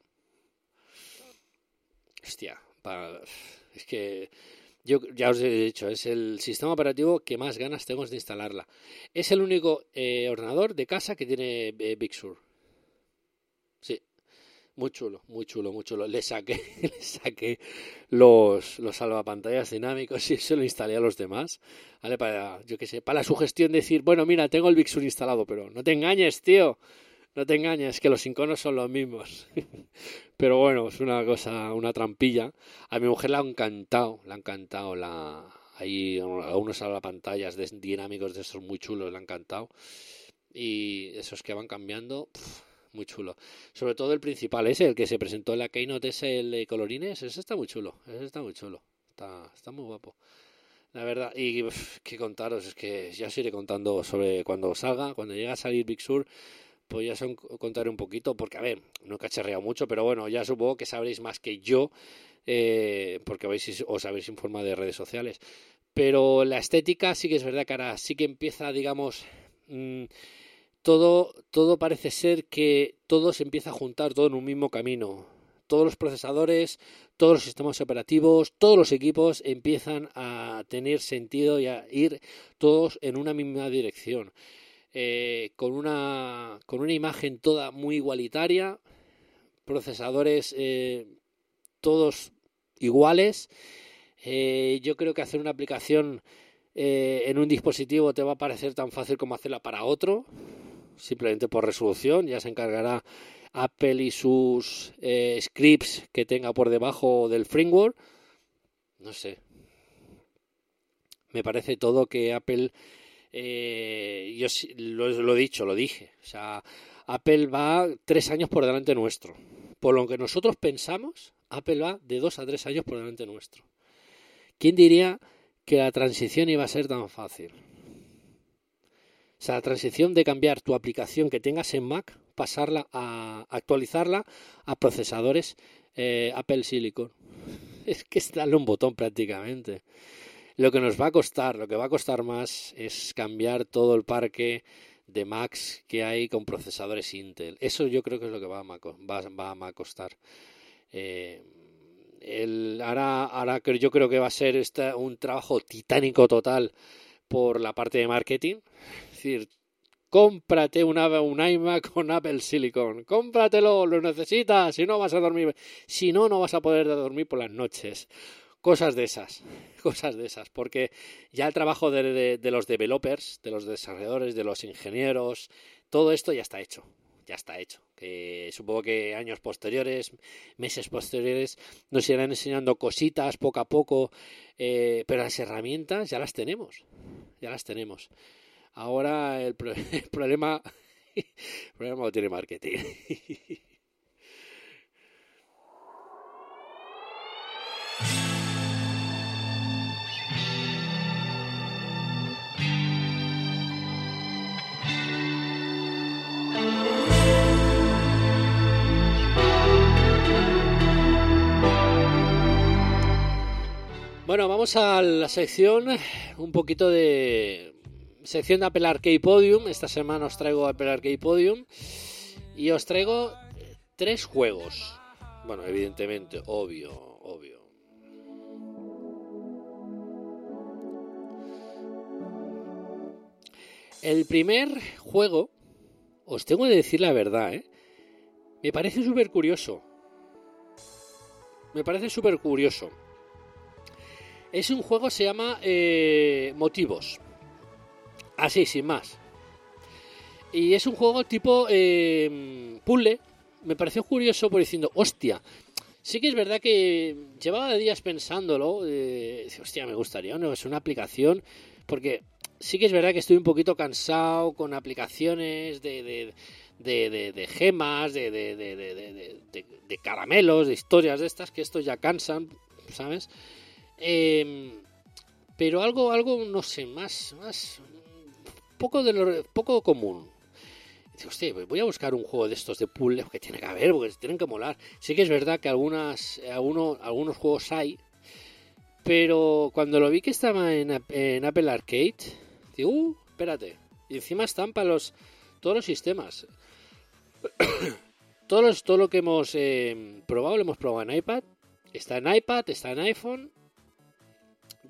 hostia, es que yo ya os he dicho, es el sistema operativo que más ganas tengo de instalarla. Es el único eh, ordenador de casa que tiene eh, Big Sur. Sí, muy chulo, muy chulo, muy chulo. Le saqué, le saqué los, los salvapantallas dinámicos y se lo instalé a los demás. ¿Vale? Para, yo qué sé, para la sugestión de decir, bueno, mira, tengo el Big Sur instalado, pero no te engañes, tío. No te engañes, que los iconos son los mismos. Pero bueno, es una cosa, una trampilla. A mi mujer le ha encantado, le ha encantado la... Hay algunos salvapantallas de, dinámicos de esos muy chulos, le ha encantado. Y esos que van cambiando, muy chulo. Sobre todo el principal ese, el que se presentó en la Keynote, ese, el de colorines, ese está muy chulo, ese está muy chulo. Está, está muy guapo. La verdad, y pf, qué contaros, es que ya os iré contando sobre cuando salga, cuando llegue a salir Big Sur, pues ya os contaré un poquito, porque a ver, no he cacharreado mucho, pero bueno, ya supongo que sabréis más que yo, eh, porque habéis, os habéis informado de redes sociales. Pero la estética sí que es verdad que ahora sí que empieza, digamos, mmm, todo, todo parece ser que todo se empieza a juntar todo en un mismo camino. Todos los procesadores, todos los sistemas operativos, todos los equipos empiezan a tener sentido y a ir todos en una misma dirección. Eh, con, una, con una imagen toda muy igualitaria, procesadores eh, todos iguales. Eh, yo creo que hacer una aplicación en un dispositivo te va a parecer tan fácil como hacerla para otro, simplemente por resolución. Ya se encargará Apple y sus scripts que tenga por debajo del framework. No sé. Me parece todo que Apple eh, yo lo, lo, he dicho, lo dije. O sea, Apple va tres años por delante nuestro. Por lo que nosotros pensamos, Apple va de dos a tres años por delante nuestro. ¿Quién diría que la transición iba a ser tan fácil? O sea, la transición de cambiar tu aplicación que tengas en Mac, pasarla a actualizarla a procesadores eh, Apple Silicon. Es que es darle un botón prácticamente. Lo que nos va a costar, lo que va a costar más es cambiar todo el parque de Macs que hay con procesadores Intel. Eso yo creo que es lo que va a, costar. Eh, el, ahora, yo creo que va a ser esta, un trabajo titánico total por la parte de marketing. Es decir, cómprate una, un iMac con Apple Silicon, cómpratelo, lo necesitas, si no vas a dormir, si no, no vas a poder dormir por las noches cosas de esas, cosas de esas, porque ya el trabajo de, de, los developers, de los desarrolladores, de los ingenieros, todo esto ya está hecho, ya está hecho. Que supongo que años posteriores, meses posteriores, nos irán enseñando cositas poco a poco, eh, pero las herramientas ya las tenemos, ya las tenemos. Ahora el, pro el problema, el problema lo tiene marketing. Bueno, vamos a la sección, un poquito de sección de Apple Arcade Podium. Esta semana os traigo Apple Arcade Podium y os traigo tres juegos. Bueno, evidentemente, obvio, obvio. El primer juego, os tengo que decir la verdad, ¿eh? me parece súper curioso. Me parece súper curioso. Es un juego, se llama eh, Motivos. Así, sin más. Y es un juego tipo eh. Me pareció curioso por diciendo, hostia, sí que es verdad que llevaba días pensándolo. Eh, hostia, me gustaría, ¿no? Es una aplicación. Porque sí que es verdad que estoy un poquito cansado con aplicaciones de, de, de, de, de gemas, de, de, caramelos, de historias de estas, que estos ya cansan, ¿sabes? Eh, pero algo, algo, no sé, más, más, poco de lo, poco común. Dice, hostia, voy a buscar un juego de estos de puzzle que tiene que haber, porque tienen que molar. Sí que es verdad que algunas, algunos, algunos juegos hay, pero cuando lo vi que estaba en, Apple Arcade, digo, uh, espérate. Y encima están para los, todos los sistemas. todos los, todo lo que hemos eh, probado, lo hemos probado en iPad, Está en iPad, está en iPhone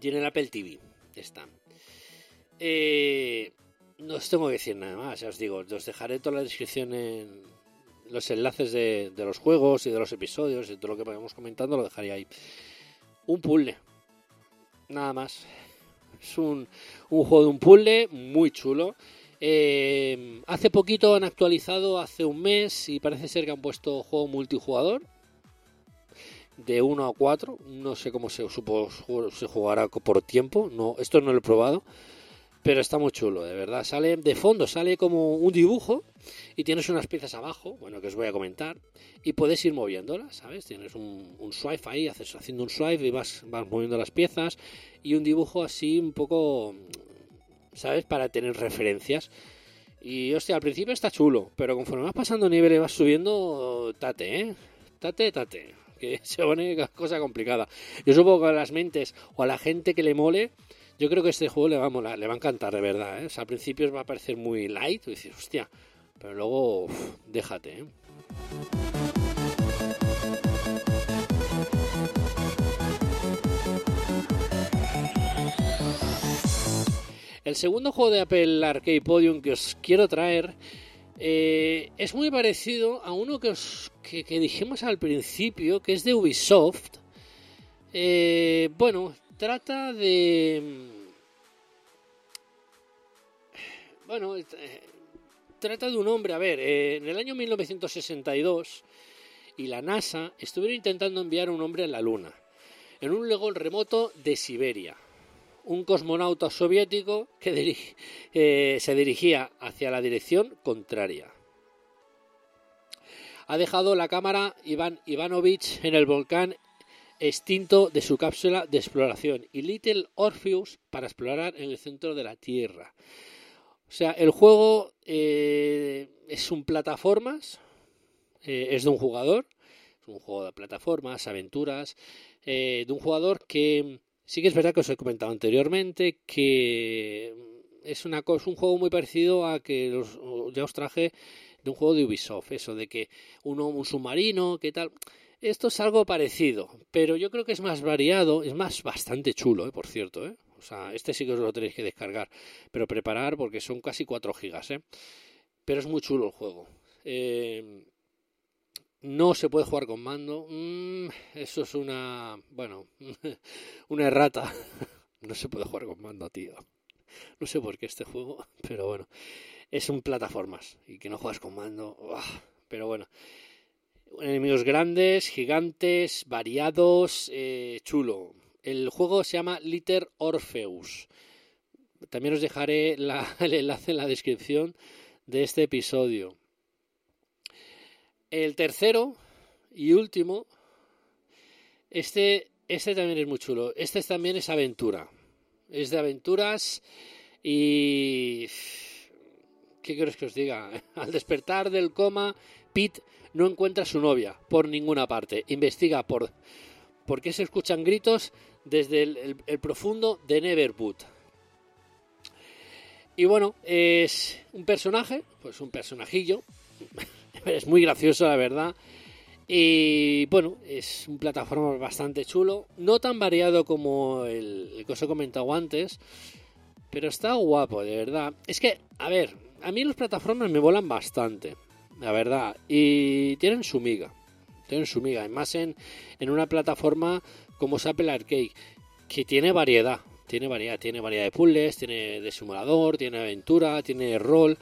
y en el Apple TV. Está. Eh, no os tengo que decir nada más, ya os digo, os dejaré toda la descripción en los enlaces de, los juegos y de los episodios y todo lo que vayamos comentando lo dejaré ahí. Un puzzle, nada más. Es un, un juego de un puzzle muy chulo. Eh, hace poquito han actualizado, hace un mes, y parece ser que han puesto juego multijugador de 1 a 4. No sé cómo se, supo, se jugará por tiempo. No, esto no lo he probado. Pero está muy chulo, de verdad. Sale de fondo, sale como un dibujo y tienes unas piezas abajo, bueno, que os voy a comentar, y puedes ir moviéndolas, ¿sabes? Tienes un, swipe ahí, haces haciendo un swipe y vas, vas moviendo las piezas y un dibujo así un poco, ¿sabes? Para tener referencias. Y hostia, al principio está chulo, pero conforme vas pasando nivel y vas subiendo, tate, ¿eh? Tate, tate. Que se pone cosa complicada. Yo supongo que a las mentes o a la gente que le mole, yo creo que este juego le va a molar, le va a encantar de verdad. ¿eh? O al principio os va a parecer muy light, y dices, hostia, pero luego déjate. ¿eh? El segundo juego de Apple Arcade Podium que os quiero traer eh, es muy parecido a uno que, os, que, dijimos al principio, que es de Ubisoft. Eh, bueno, trata de... Bueno, eh, trata de un hombre, a ver, en el año 1962 y la NASA estuvieron intentando enviar a un hombre a la Luna, en un lugar remoto de Siberia. Un cosmonauta soviético que eh, se dirigía hacia la dirección contraria. Ha dejado la cámara Iván Ivanovich en el volcán extinto de su cápsula de exploración y Little Orpheus para explorar en el centro de la Tierra. O sea, el juego eh, es un plataformas, eh, es de un jugador, es un juego de plataformas, aventuras, de un jugador que sí que es verdad que os he comentado anteriormente que es una cosa, un juego muy parecido a que ya os traje de un juego de Ubisoft, eso de que uno un submarino, qué tal. Esto es algo parecido, pero yo creo que es más variado, es más bastante chulo, ¿eh? por cierto. ¿eh? O sea, este sí que os lo tenéis que descargar, pero preparar porque son casi 4 gigas. ¿eh? Pero es muy chulo el juego. Eh, no se puede jugar con mando. Mm, eso es una, bueno, una errata. No se puede jugar con mando, tío. No sé por qué este juego, pero bueno, es un plataformas y que no juegas con mando. Pero bueno, enemigos grandes, gigantes, variados, eh, chulo. El juego se llama Liter Orpheus. También os dejaré el enlace en la descripción de este episodio. El tercero y último, este, este también es muy chulo. Este también es aventura. Es de aventuras y... ¿Qué queréis que os diga? Al despertar del coma, Pete no encuentra a su novia por ninguna parte. Investiga por, por qué se escuchan gritos desde el, el, profundo de Neverwood. Y bueno, es un personaje, pues un personajillo. es muy gracioso, la verdad. Y bueno, es un plataforma bastante chulo. No tan variado como el, que os he comentado antes. Pero está guapo, de verdad. Es que, a ver, a mí las plataformas me volan bastante, la verdad. Y tienen su miga. Tienen su miga. Y más en, en una plataforma como es Apple Arcade, que tiene variedad. Tiene variedad, tiene variedad de puzzles, tiene de simulador, tiene aventura, tiene rol.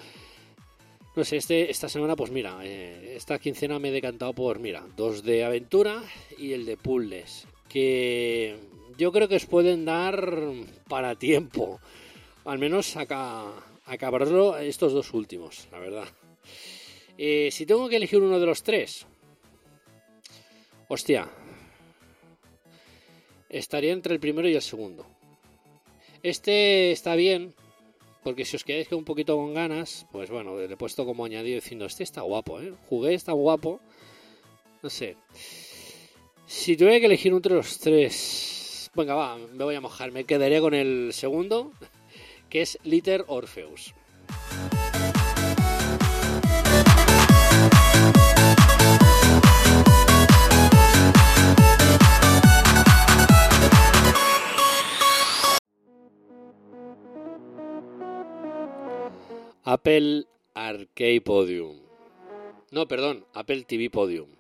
No sé, este, esta semana, pues mira, eh, esta quincena me he decantado por, mira, dos de aventura y el de puzzles. Que yo creo que os pueden dar para tiempo. Al menos acá, acabarlo estos dos últimos, la verdad. Eh, si tengo que elegir uno de los tres, hostia, estaría entre el primero y el segundo. Este está bien, porque si os quedáis un poquito con ganas, pues bueno, le he puesto como añadido diciendo, este está guapo, ¿eh? Jugué, está guapo. No sé. Si tuviera que elegir entre los tres, venga, va, me voy a mojar. Me quedaría con el segundo, que es Liter Orpheus. Apple Arcade Podium. No, perdón, Apple TV Podium.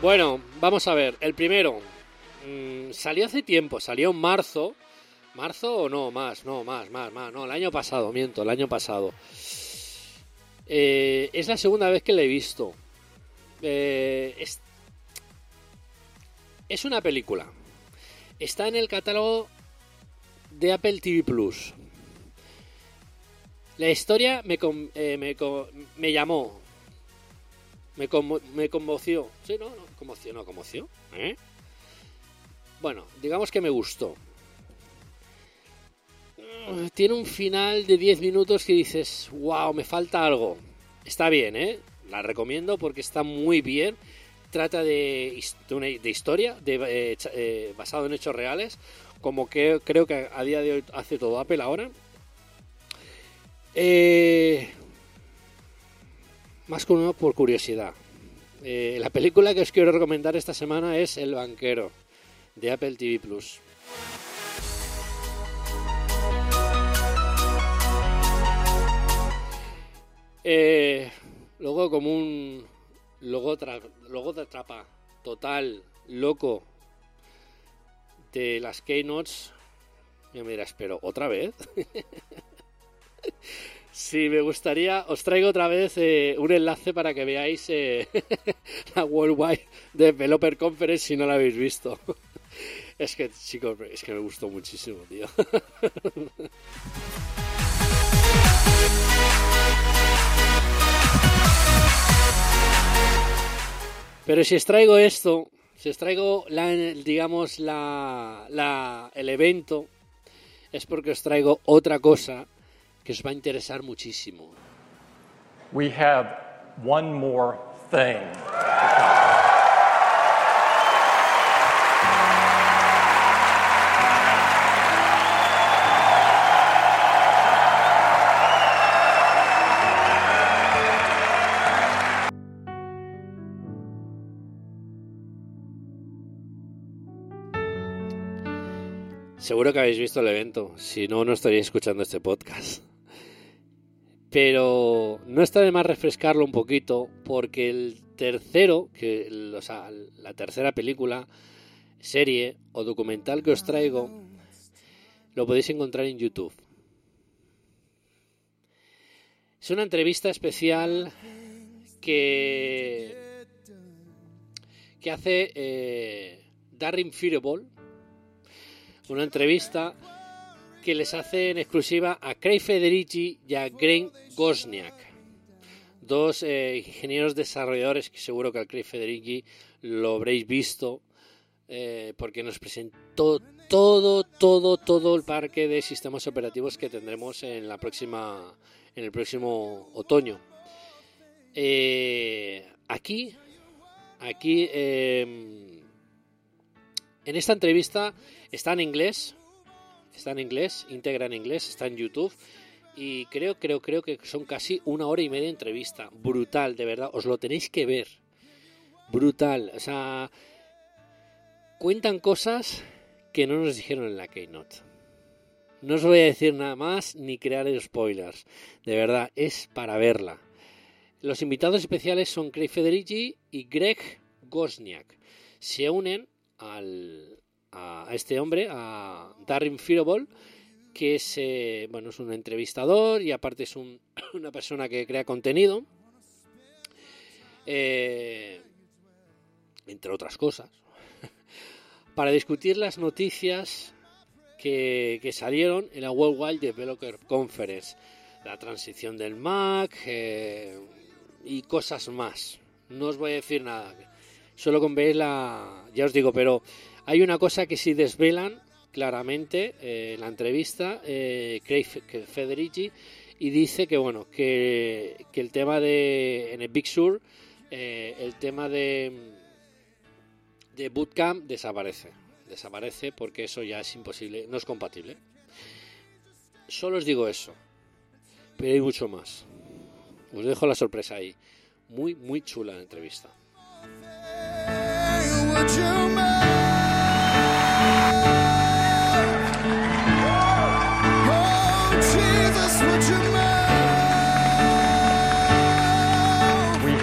Bueno, vamos a ver. El primero mm, salió hace tiempo, salió en marzo. ¿Marzo o no? Más, no, más, más, más. No, el año pasado, miento, el año pasado. Eh, es la segunda vez que la he visto. Eh, es, una película. Está en el catálogo de Apple TV Plus. La historia me, eh, me, me llamó. Me, conmo- me conmoció. Sí, no, no, conmoció, no, conmoció. ¿eh? Bueno, digamos que me gustó. Tiene un final de 10 minutos que dices, wow, me falta algo. Está bien, ¿eh? La recomiendo porque está muy bien. Trata de, de historia de, eh, eh, basado en hechos reales, como que creo que a día de hoy hace todo Apple ahora. Eh, más que uno por curiosidad. Eh, la película que os quiero recomendar esta semana es El banquero de Apple TV Plus. Eh, luego como un logo, tra- logo de trapa total, loco de las Keynotes. Me dirás, pero otra vez. Sí, me gustaría, os traigo otra vez eh, un enlace para que veáis eh, la Worldwide Developer Conference si no la habéis visto. Es que, chicos, es que me gustó muchísimo, tío. Pero si os traigo esto, si os traigo, la, digamos, el evento, es porque os traigo otra cosa que os va a interesar muchísimo. We have one more thing. Seguro que habéis visto el evento, si no, no estaríais escuchando este podcast. Pero no está de más refrescarlo un poquito, porque el tercero, que, o sea, la tercera película, serie o documental que os traigo, lo podéis encontrar en YouTube. Es una entrevista especial que, que hace eh, Darren Fireball, una entrevista que les hace en exclusiva a Craig Federici y a Greg Gosniak, dos eh, ingenieros desarrolladores que seguro que al Craig Federici lo habréis visto eh, porque nos presentó todo, todo, todo el parque de sistemas operativos que tendremos en la próxima, en el próximo otoño. Eh, aquí, aquí, eh, en esta entrevista está en inglés, está en inglés, íntegra en inglés, está en YouTube y creo, creo, creo que son casi una hora y media de entrevista, brutal, de verdad, os lo tenéis que ver, brutal, o sea, cuentan cosas que no nos dijeron en la keynote. No os voy a decir nada más ni crear spoilers, de verdad, es para verla. Los invitados especiales son Craig Federici y Greg Gosniak. Se unen al, a este hombre, a Darren Fireball, que es, eh, bueno, es un entrevistador y aparte es un- una persona que crea contenido, eh, entre otras cosas, para discutir las noticias que, que salieron en la Worldwide Developer Conference, la transición del Mac eh, y cosas más. No os voy a decir nada, solo con ver la, ya os digo, pero hay una cosa que sí desvelan claramente eh, en la entrevista eh, Craig Fe- Federici y dice que bueno que, que el tema de en el Big Sur eh, el tema de de bootcamp desaparece desaparece porque eso ya es imposible, no es compatible. Solo os digo eso, pero hay mucho más. Os dejo la sorpresa ahí. Muy, muy chula la entrevista.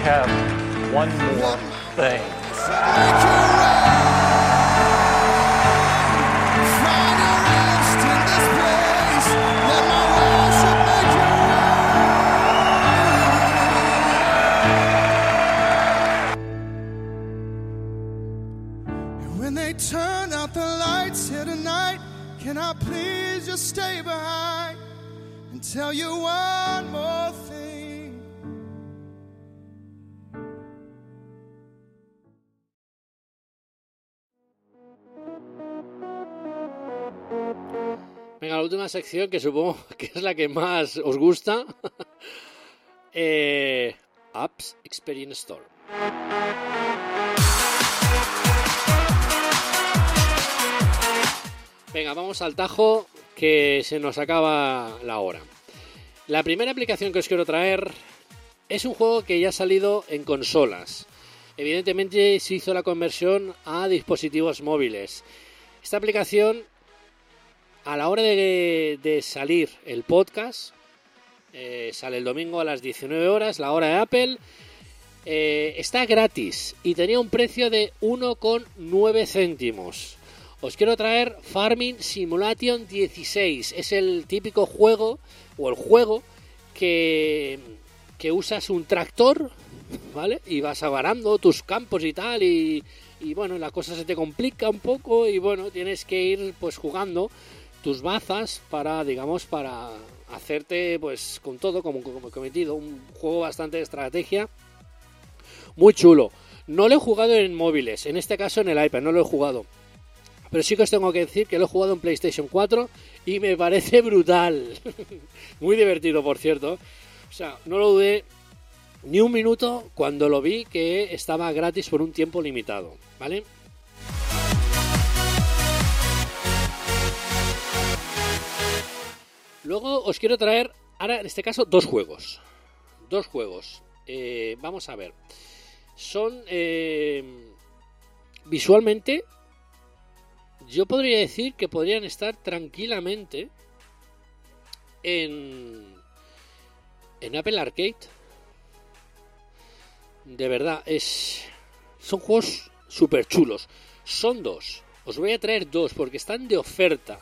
Have one more thing. Just stay behind and tell you one more thing? Venga, la última sección que supongo que es la que más os gusta. eh, Apps Experience Store. Venga, vamos al tajo que se nos acaba la hora. La primera aplicación que os quiero traer es un juego que ya ha salido en consolas. Evidentemente se hizo la conversión a dispositivos móviles. Esta aplicación a la hora de, salir el podcast, eh, sale el domingo a las 19 horas, la hora de Apple, eh, está gratis y tenía un precio de 1,9 céntimos. Os quiero traer Farming Simulation 16. Es el típico juego, o el juego, que, que usas un tractor, ¿vale? Y vas avarando tus campos y tal, y, y bueno, la cosa se te complica un poco, y bueno, tienes que ir pues jugando tus bazas para, digamos, para hacerte pues con todo como, como cometido. Un juego bastante de estrategia. Muy chulo. No lo he jugado en móviles, en este caso en el iPad, no lo he jugado. Pero sí que os tengo que decir que lo he jugado en PlayStation 4 y me parece brutal. Muy divertido, por cierto. O sea, no lo dudé ni un minuto cuando lo vi que estaba gratis por un tiempo limitado, ¿vale? Luego os quiero traer, ahora en este caso, dos juegos. Dos juegos. Eh, vamos a ver. Son eh, visualmente, yo podría decir que podrían estar tranquilamente en, en Apple Arcade. De verdad, es, son juegos súper chulos. Son dos. Os voy a traer dos porque están de oferta.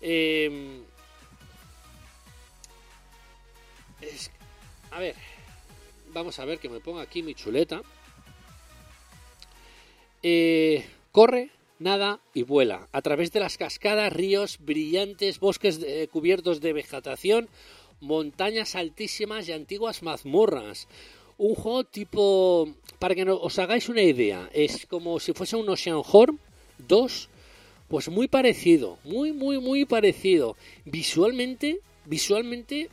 Eh, es- a ver, vamos a ver que me ponga aquí mi chuleta. Eh, corre, nada y vuela a través de las cascadas, ríos brillantes, bosques de- cubiertos de vegetación, montañas altísimas y antiguas mazmorras. Un juego tipo, para que no- os hagáis una idea, es como si fuese un Ocean Horn 2, pues muy parecido, muy, muy, muy parecido. Visualmente, visualmente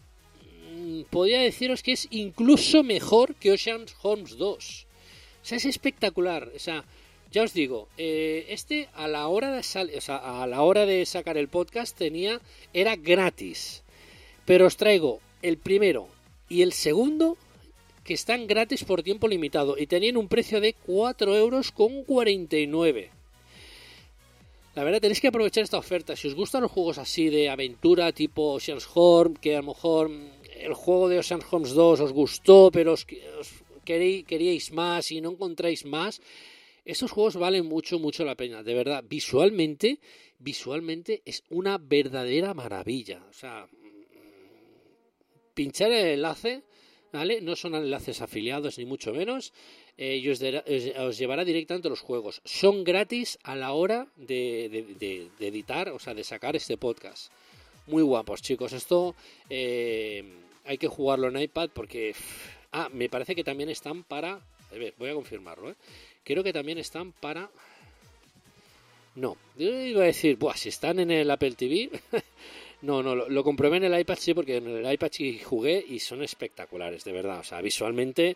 mm, podría deciros que es incluso mejor que Ocean Horns 2. O sea, es espectacular. O sea, ya os digo, eh, este a la hora de o sea, a la hora de sacar el podcast tenía era gratis. Pero os traigo el primero y el segundo que están gratis por tiempo limitado y tenían un precio de 4 euros con 49. La verdad, tenéis que aprovechar esta oferta. Si os gustan los juegos así de aventura, tipo Ocean's Horn, que a lo mejor mm, el juego de Ocean's Horn 2 os gustó, pero os, os queríais más y no encontráis más, estos juegos valen mucho, mucho la pena. De verdad, visualmente, visualmente es una verdadera maravilla. O sea, mm, pinchar el enlace, ¿vale? No son enlaces afiliados ni mucho menos eh, y os, os- llevará directamente los juegos. Son gratis a la hora de, editar, o sea, de sacar este podcast. Muy guapos, chicos. Esto eh, hay que jugarlo en iPad porque... Ah, me parece que también están para... A ver, voy a confirmarlo, ¿eh? Creo que también están para... No, yo iba a decir, Buah, si están en el Apple TV... No, no, lo, lo, comprobé en el iPad sí, porque en el iPad sí jugué y son espectaculares, de verdad. O sea, visualmente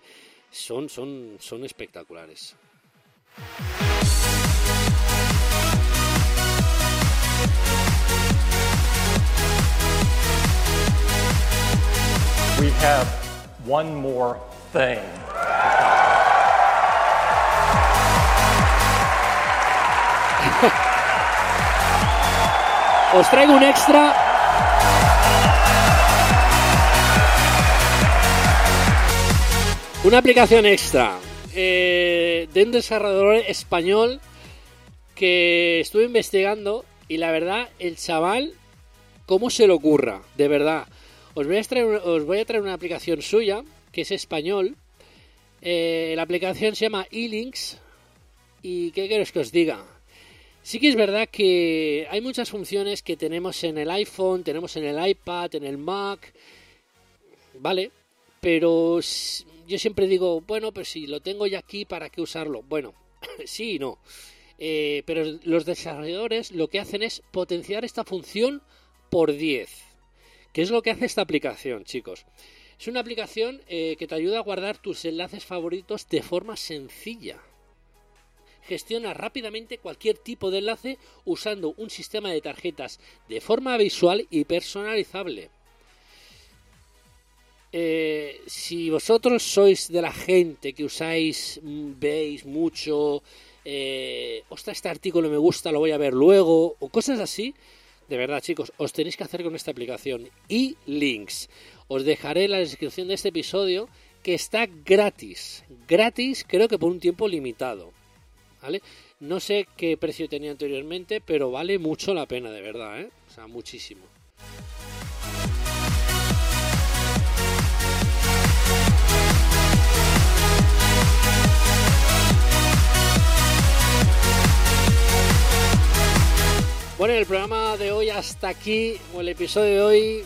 son, son, son espectaculares. We have one more thing. Os traigo un extra. Una aplicación extra eh, de un desarrollador español que estuve investigando y la verdad, el chaval, ¿cómo se le ocurra? De verdad. Os voy a traer, una aplicación suya, que es español. Eh, la aplicación se llama eLinks. ¿Y qué queréis que os diga? Sí que es verdad que hay muchas funciones que tenemos en el iPhone, tenemos en el iPad, en el Mac, ¿vale? Pero yo siempre digo, bueno, pues si lo tengo ya aquí, ¿para qué usarlo? Bueno, sí y no. Eh, pero los desarrolladores lo que hacen es potenciar esta función por 10. ¿Qué es lo que hace esta aplicación, chicos? Es una aplicación eh, que te ayuda a guardar tus enlaces favoritos de forma sencilla gestiona rápidamente cualquier tipo de enlace usando un sistema de tarjetas de forma visual y personalizable. Eh, si vosotros sois de la gente que usáis, mm, veis mucho, eh, ostras, este artículo me gusta, lo voy a ver luego, o cosas así, de verdad chicos, os tenéis que hacer con esta aplicación y links. Os dejaré en la descripción de este episodio que está gratis, gratis creo que por un tiempo limitado. No sé qué precio tenía anteriormente, pero vale mucho la pena, de verdad, ¿eh? O sea, muchísimo. Bueno, el programa de hoy hasta aquí, o el episodio de hoy,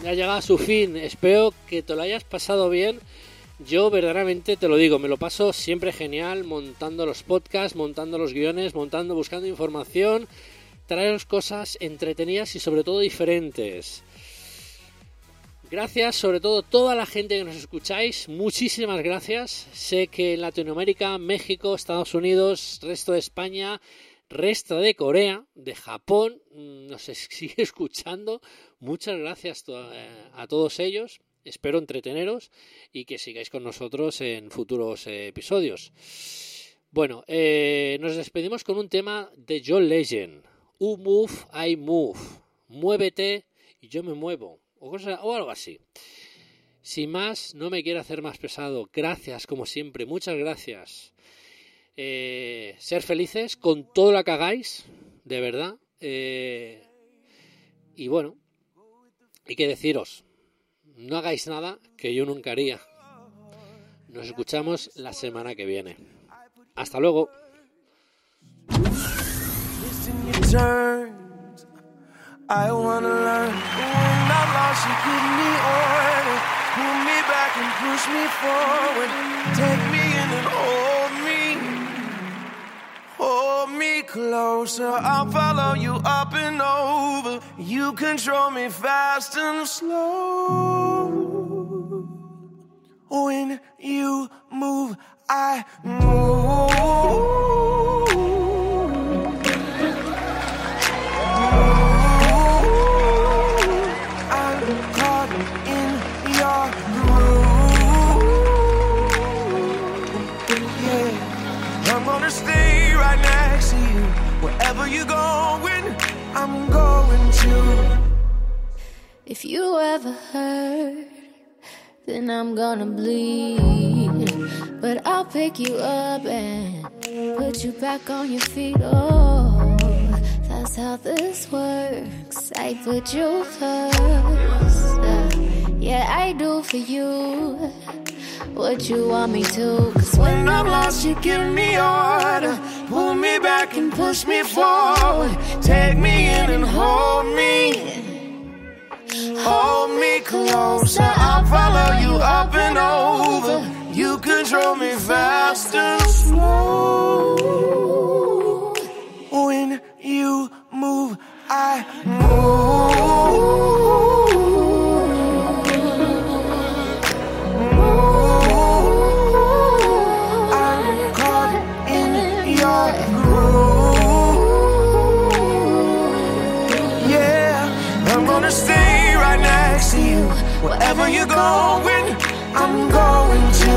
mm, ya llega a su fin. Espero que te lo hayas pasado bien yo verdaderamente te lo digo, me lo paso siempre genial montando los podcasts, montando los guiones, montando, buscando información, traeros cosas entretenidas y sobre todo diferentes. Gracias, sobre todo toda la gente que nos escucháis, muchísimas gracias. Sé que en Latinoamérica, México, Estados Unidos, resto de España, resto de Corea, de Japón, mm, nos sigue escuchando. Muchas gracias a todos ellos. Espero entreteneros y que sigáis con nosotros en futuros eh, episodios. Bueno, eh, nos despedimos con un tema de John Legend. U move, I move. Muévete y yo me muevo. O, o algo así. Sin más, no me quiero hacer más pesado. Gracias, como siempre. Muchas gracias. Eh, ser felices con todo lo que hagáis, de verdad. y bueno, hay que deciros, no hagáis nada que yo nunca haría. Nos escuchamos la semana que viene. Hasta luego. Hold me closer. I'll follow you up and over. You control me fast and slow. When you move, I move. If you ever hurt, then I'm gonna bleed. But I'll pick you up and put you back on your feet. Oh, that's how this works. I put you first. Uh, yeah, I do for you what you want me to. Cause when I'm lost, you give me order. Pull me back and push me forward. Take me in and hold me. Hold me closer, I'll follow you up and over. You control me fast and slow. When you move, I move. Wherever you're going, I'm going to.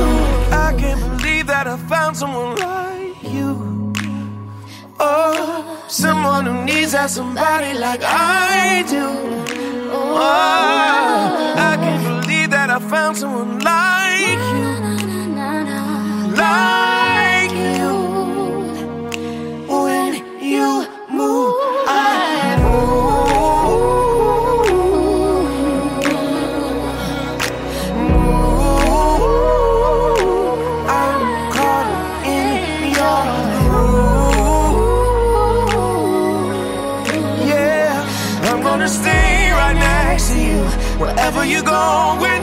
I can't believe that I found someone like you. Oh, someone who needs that somebody like I do. Oh, I can't believe that I found someone like you. Like wherever you go,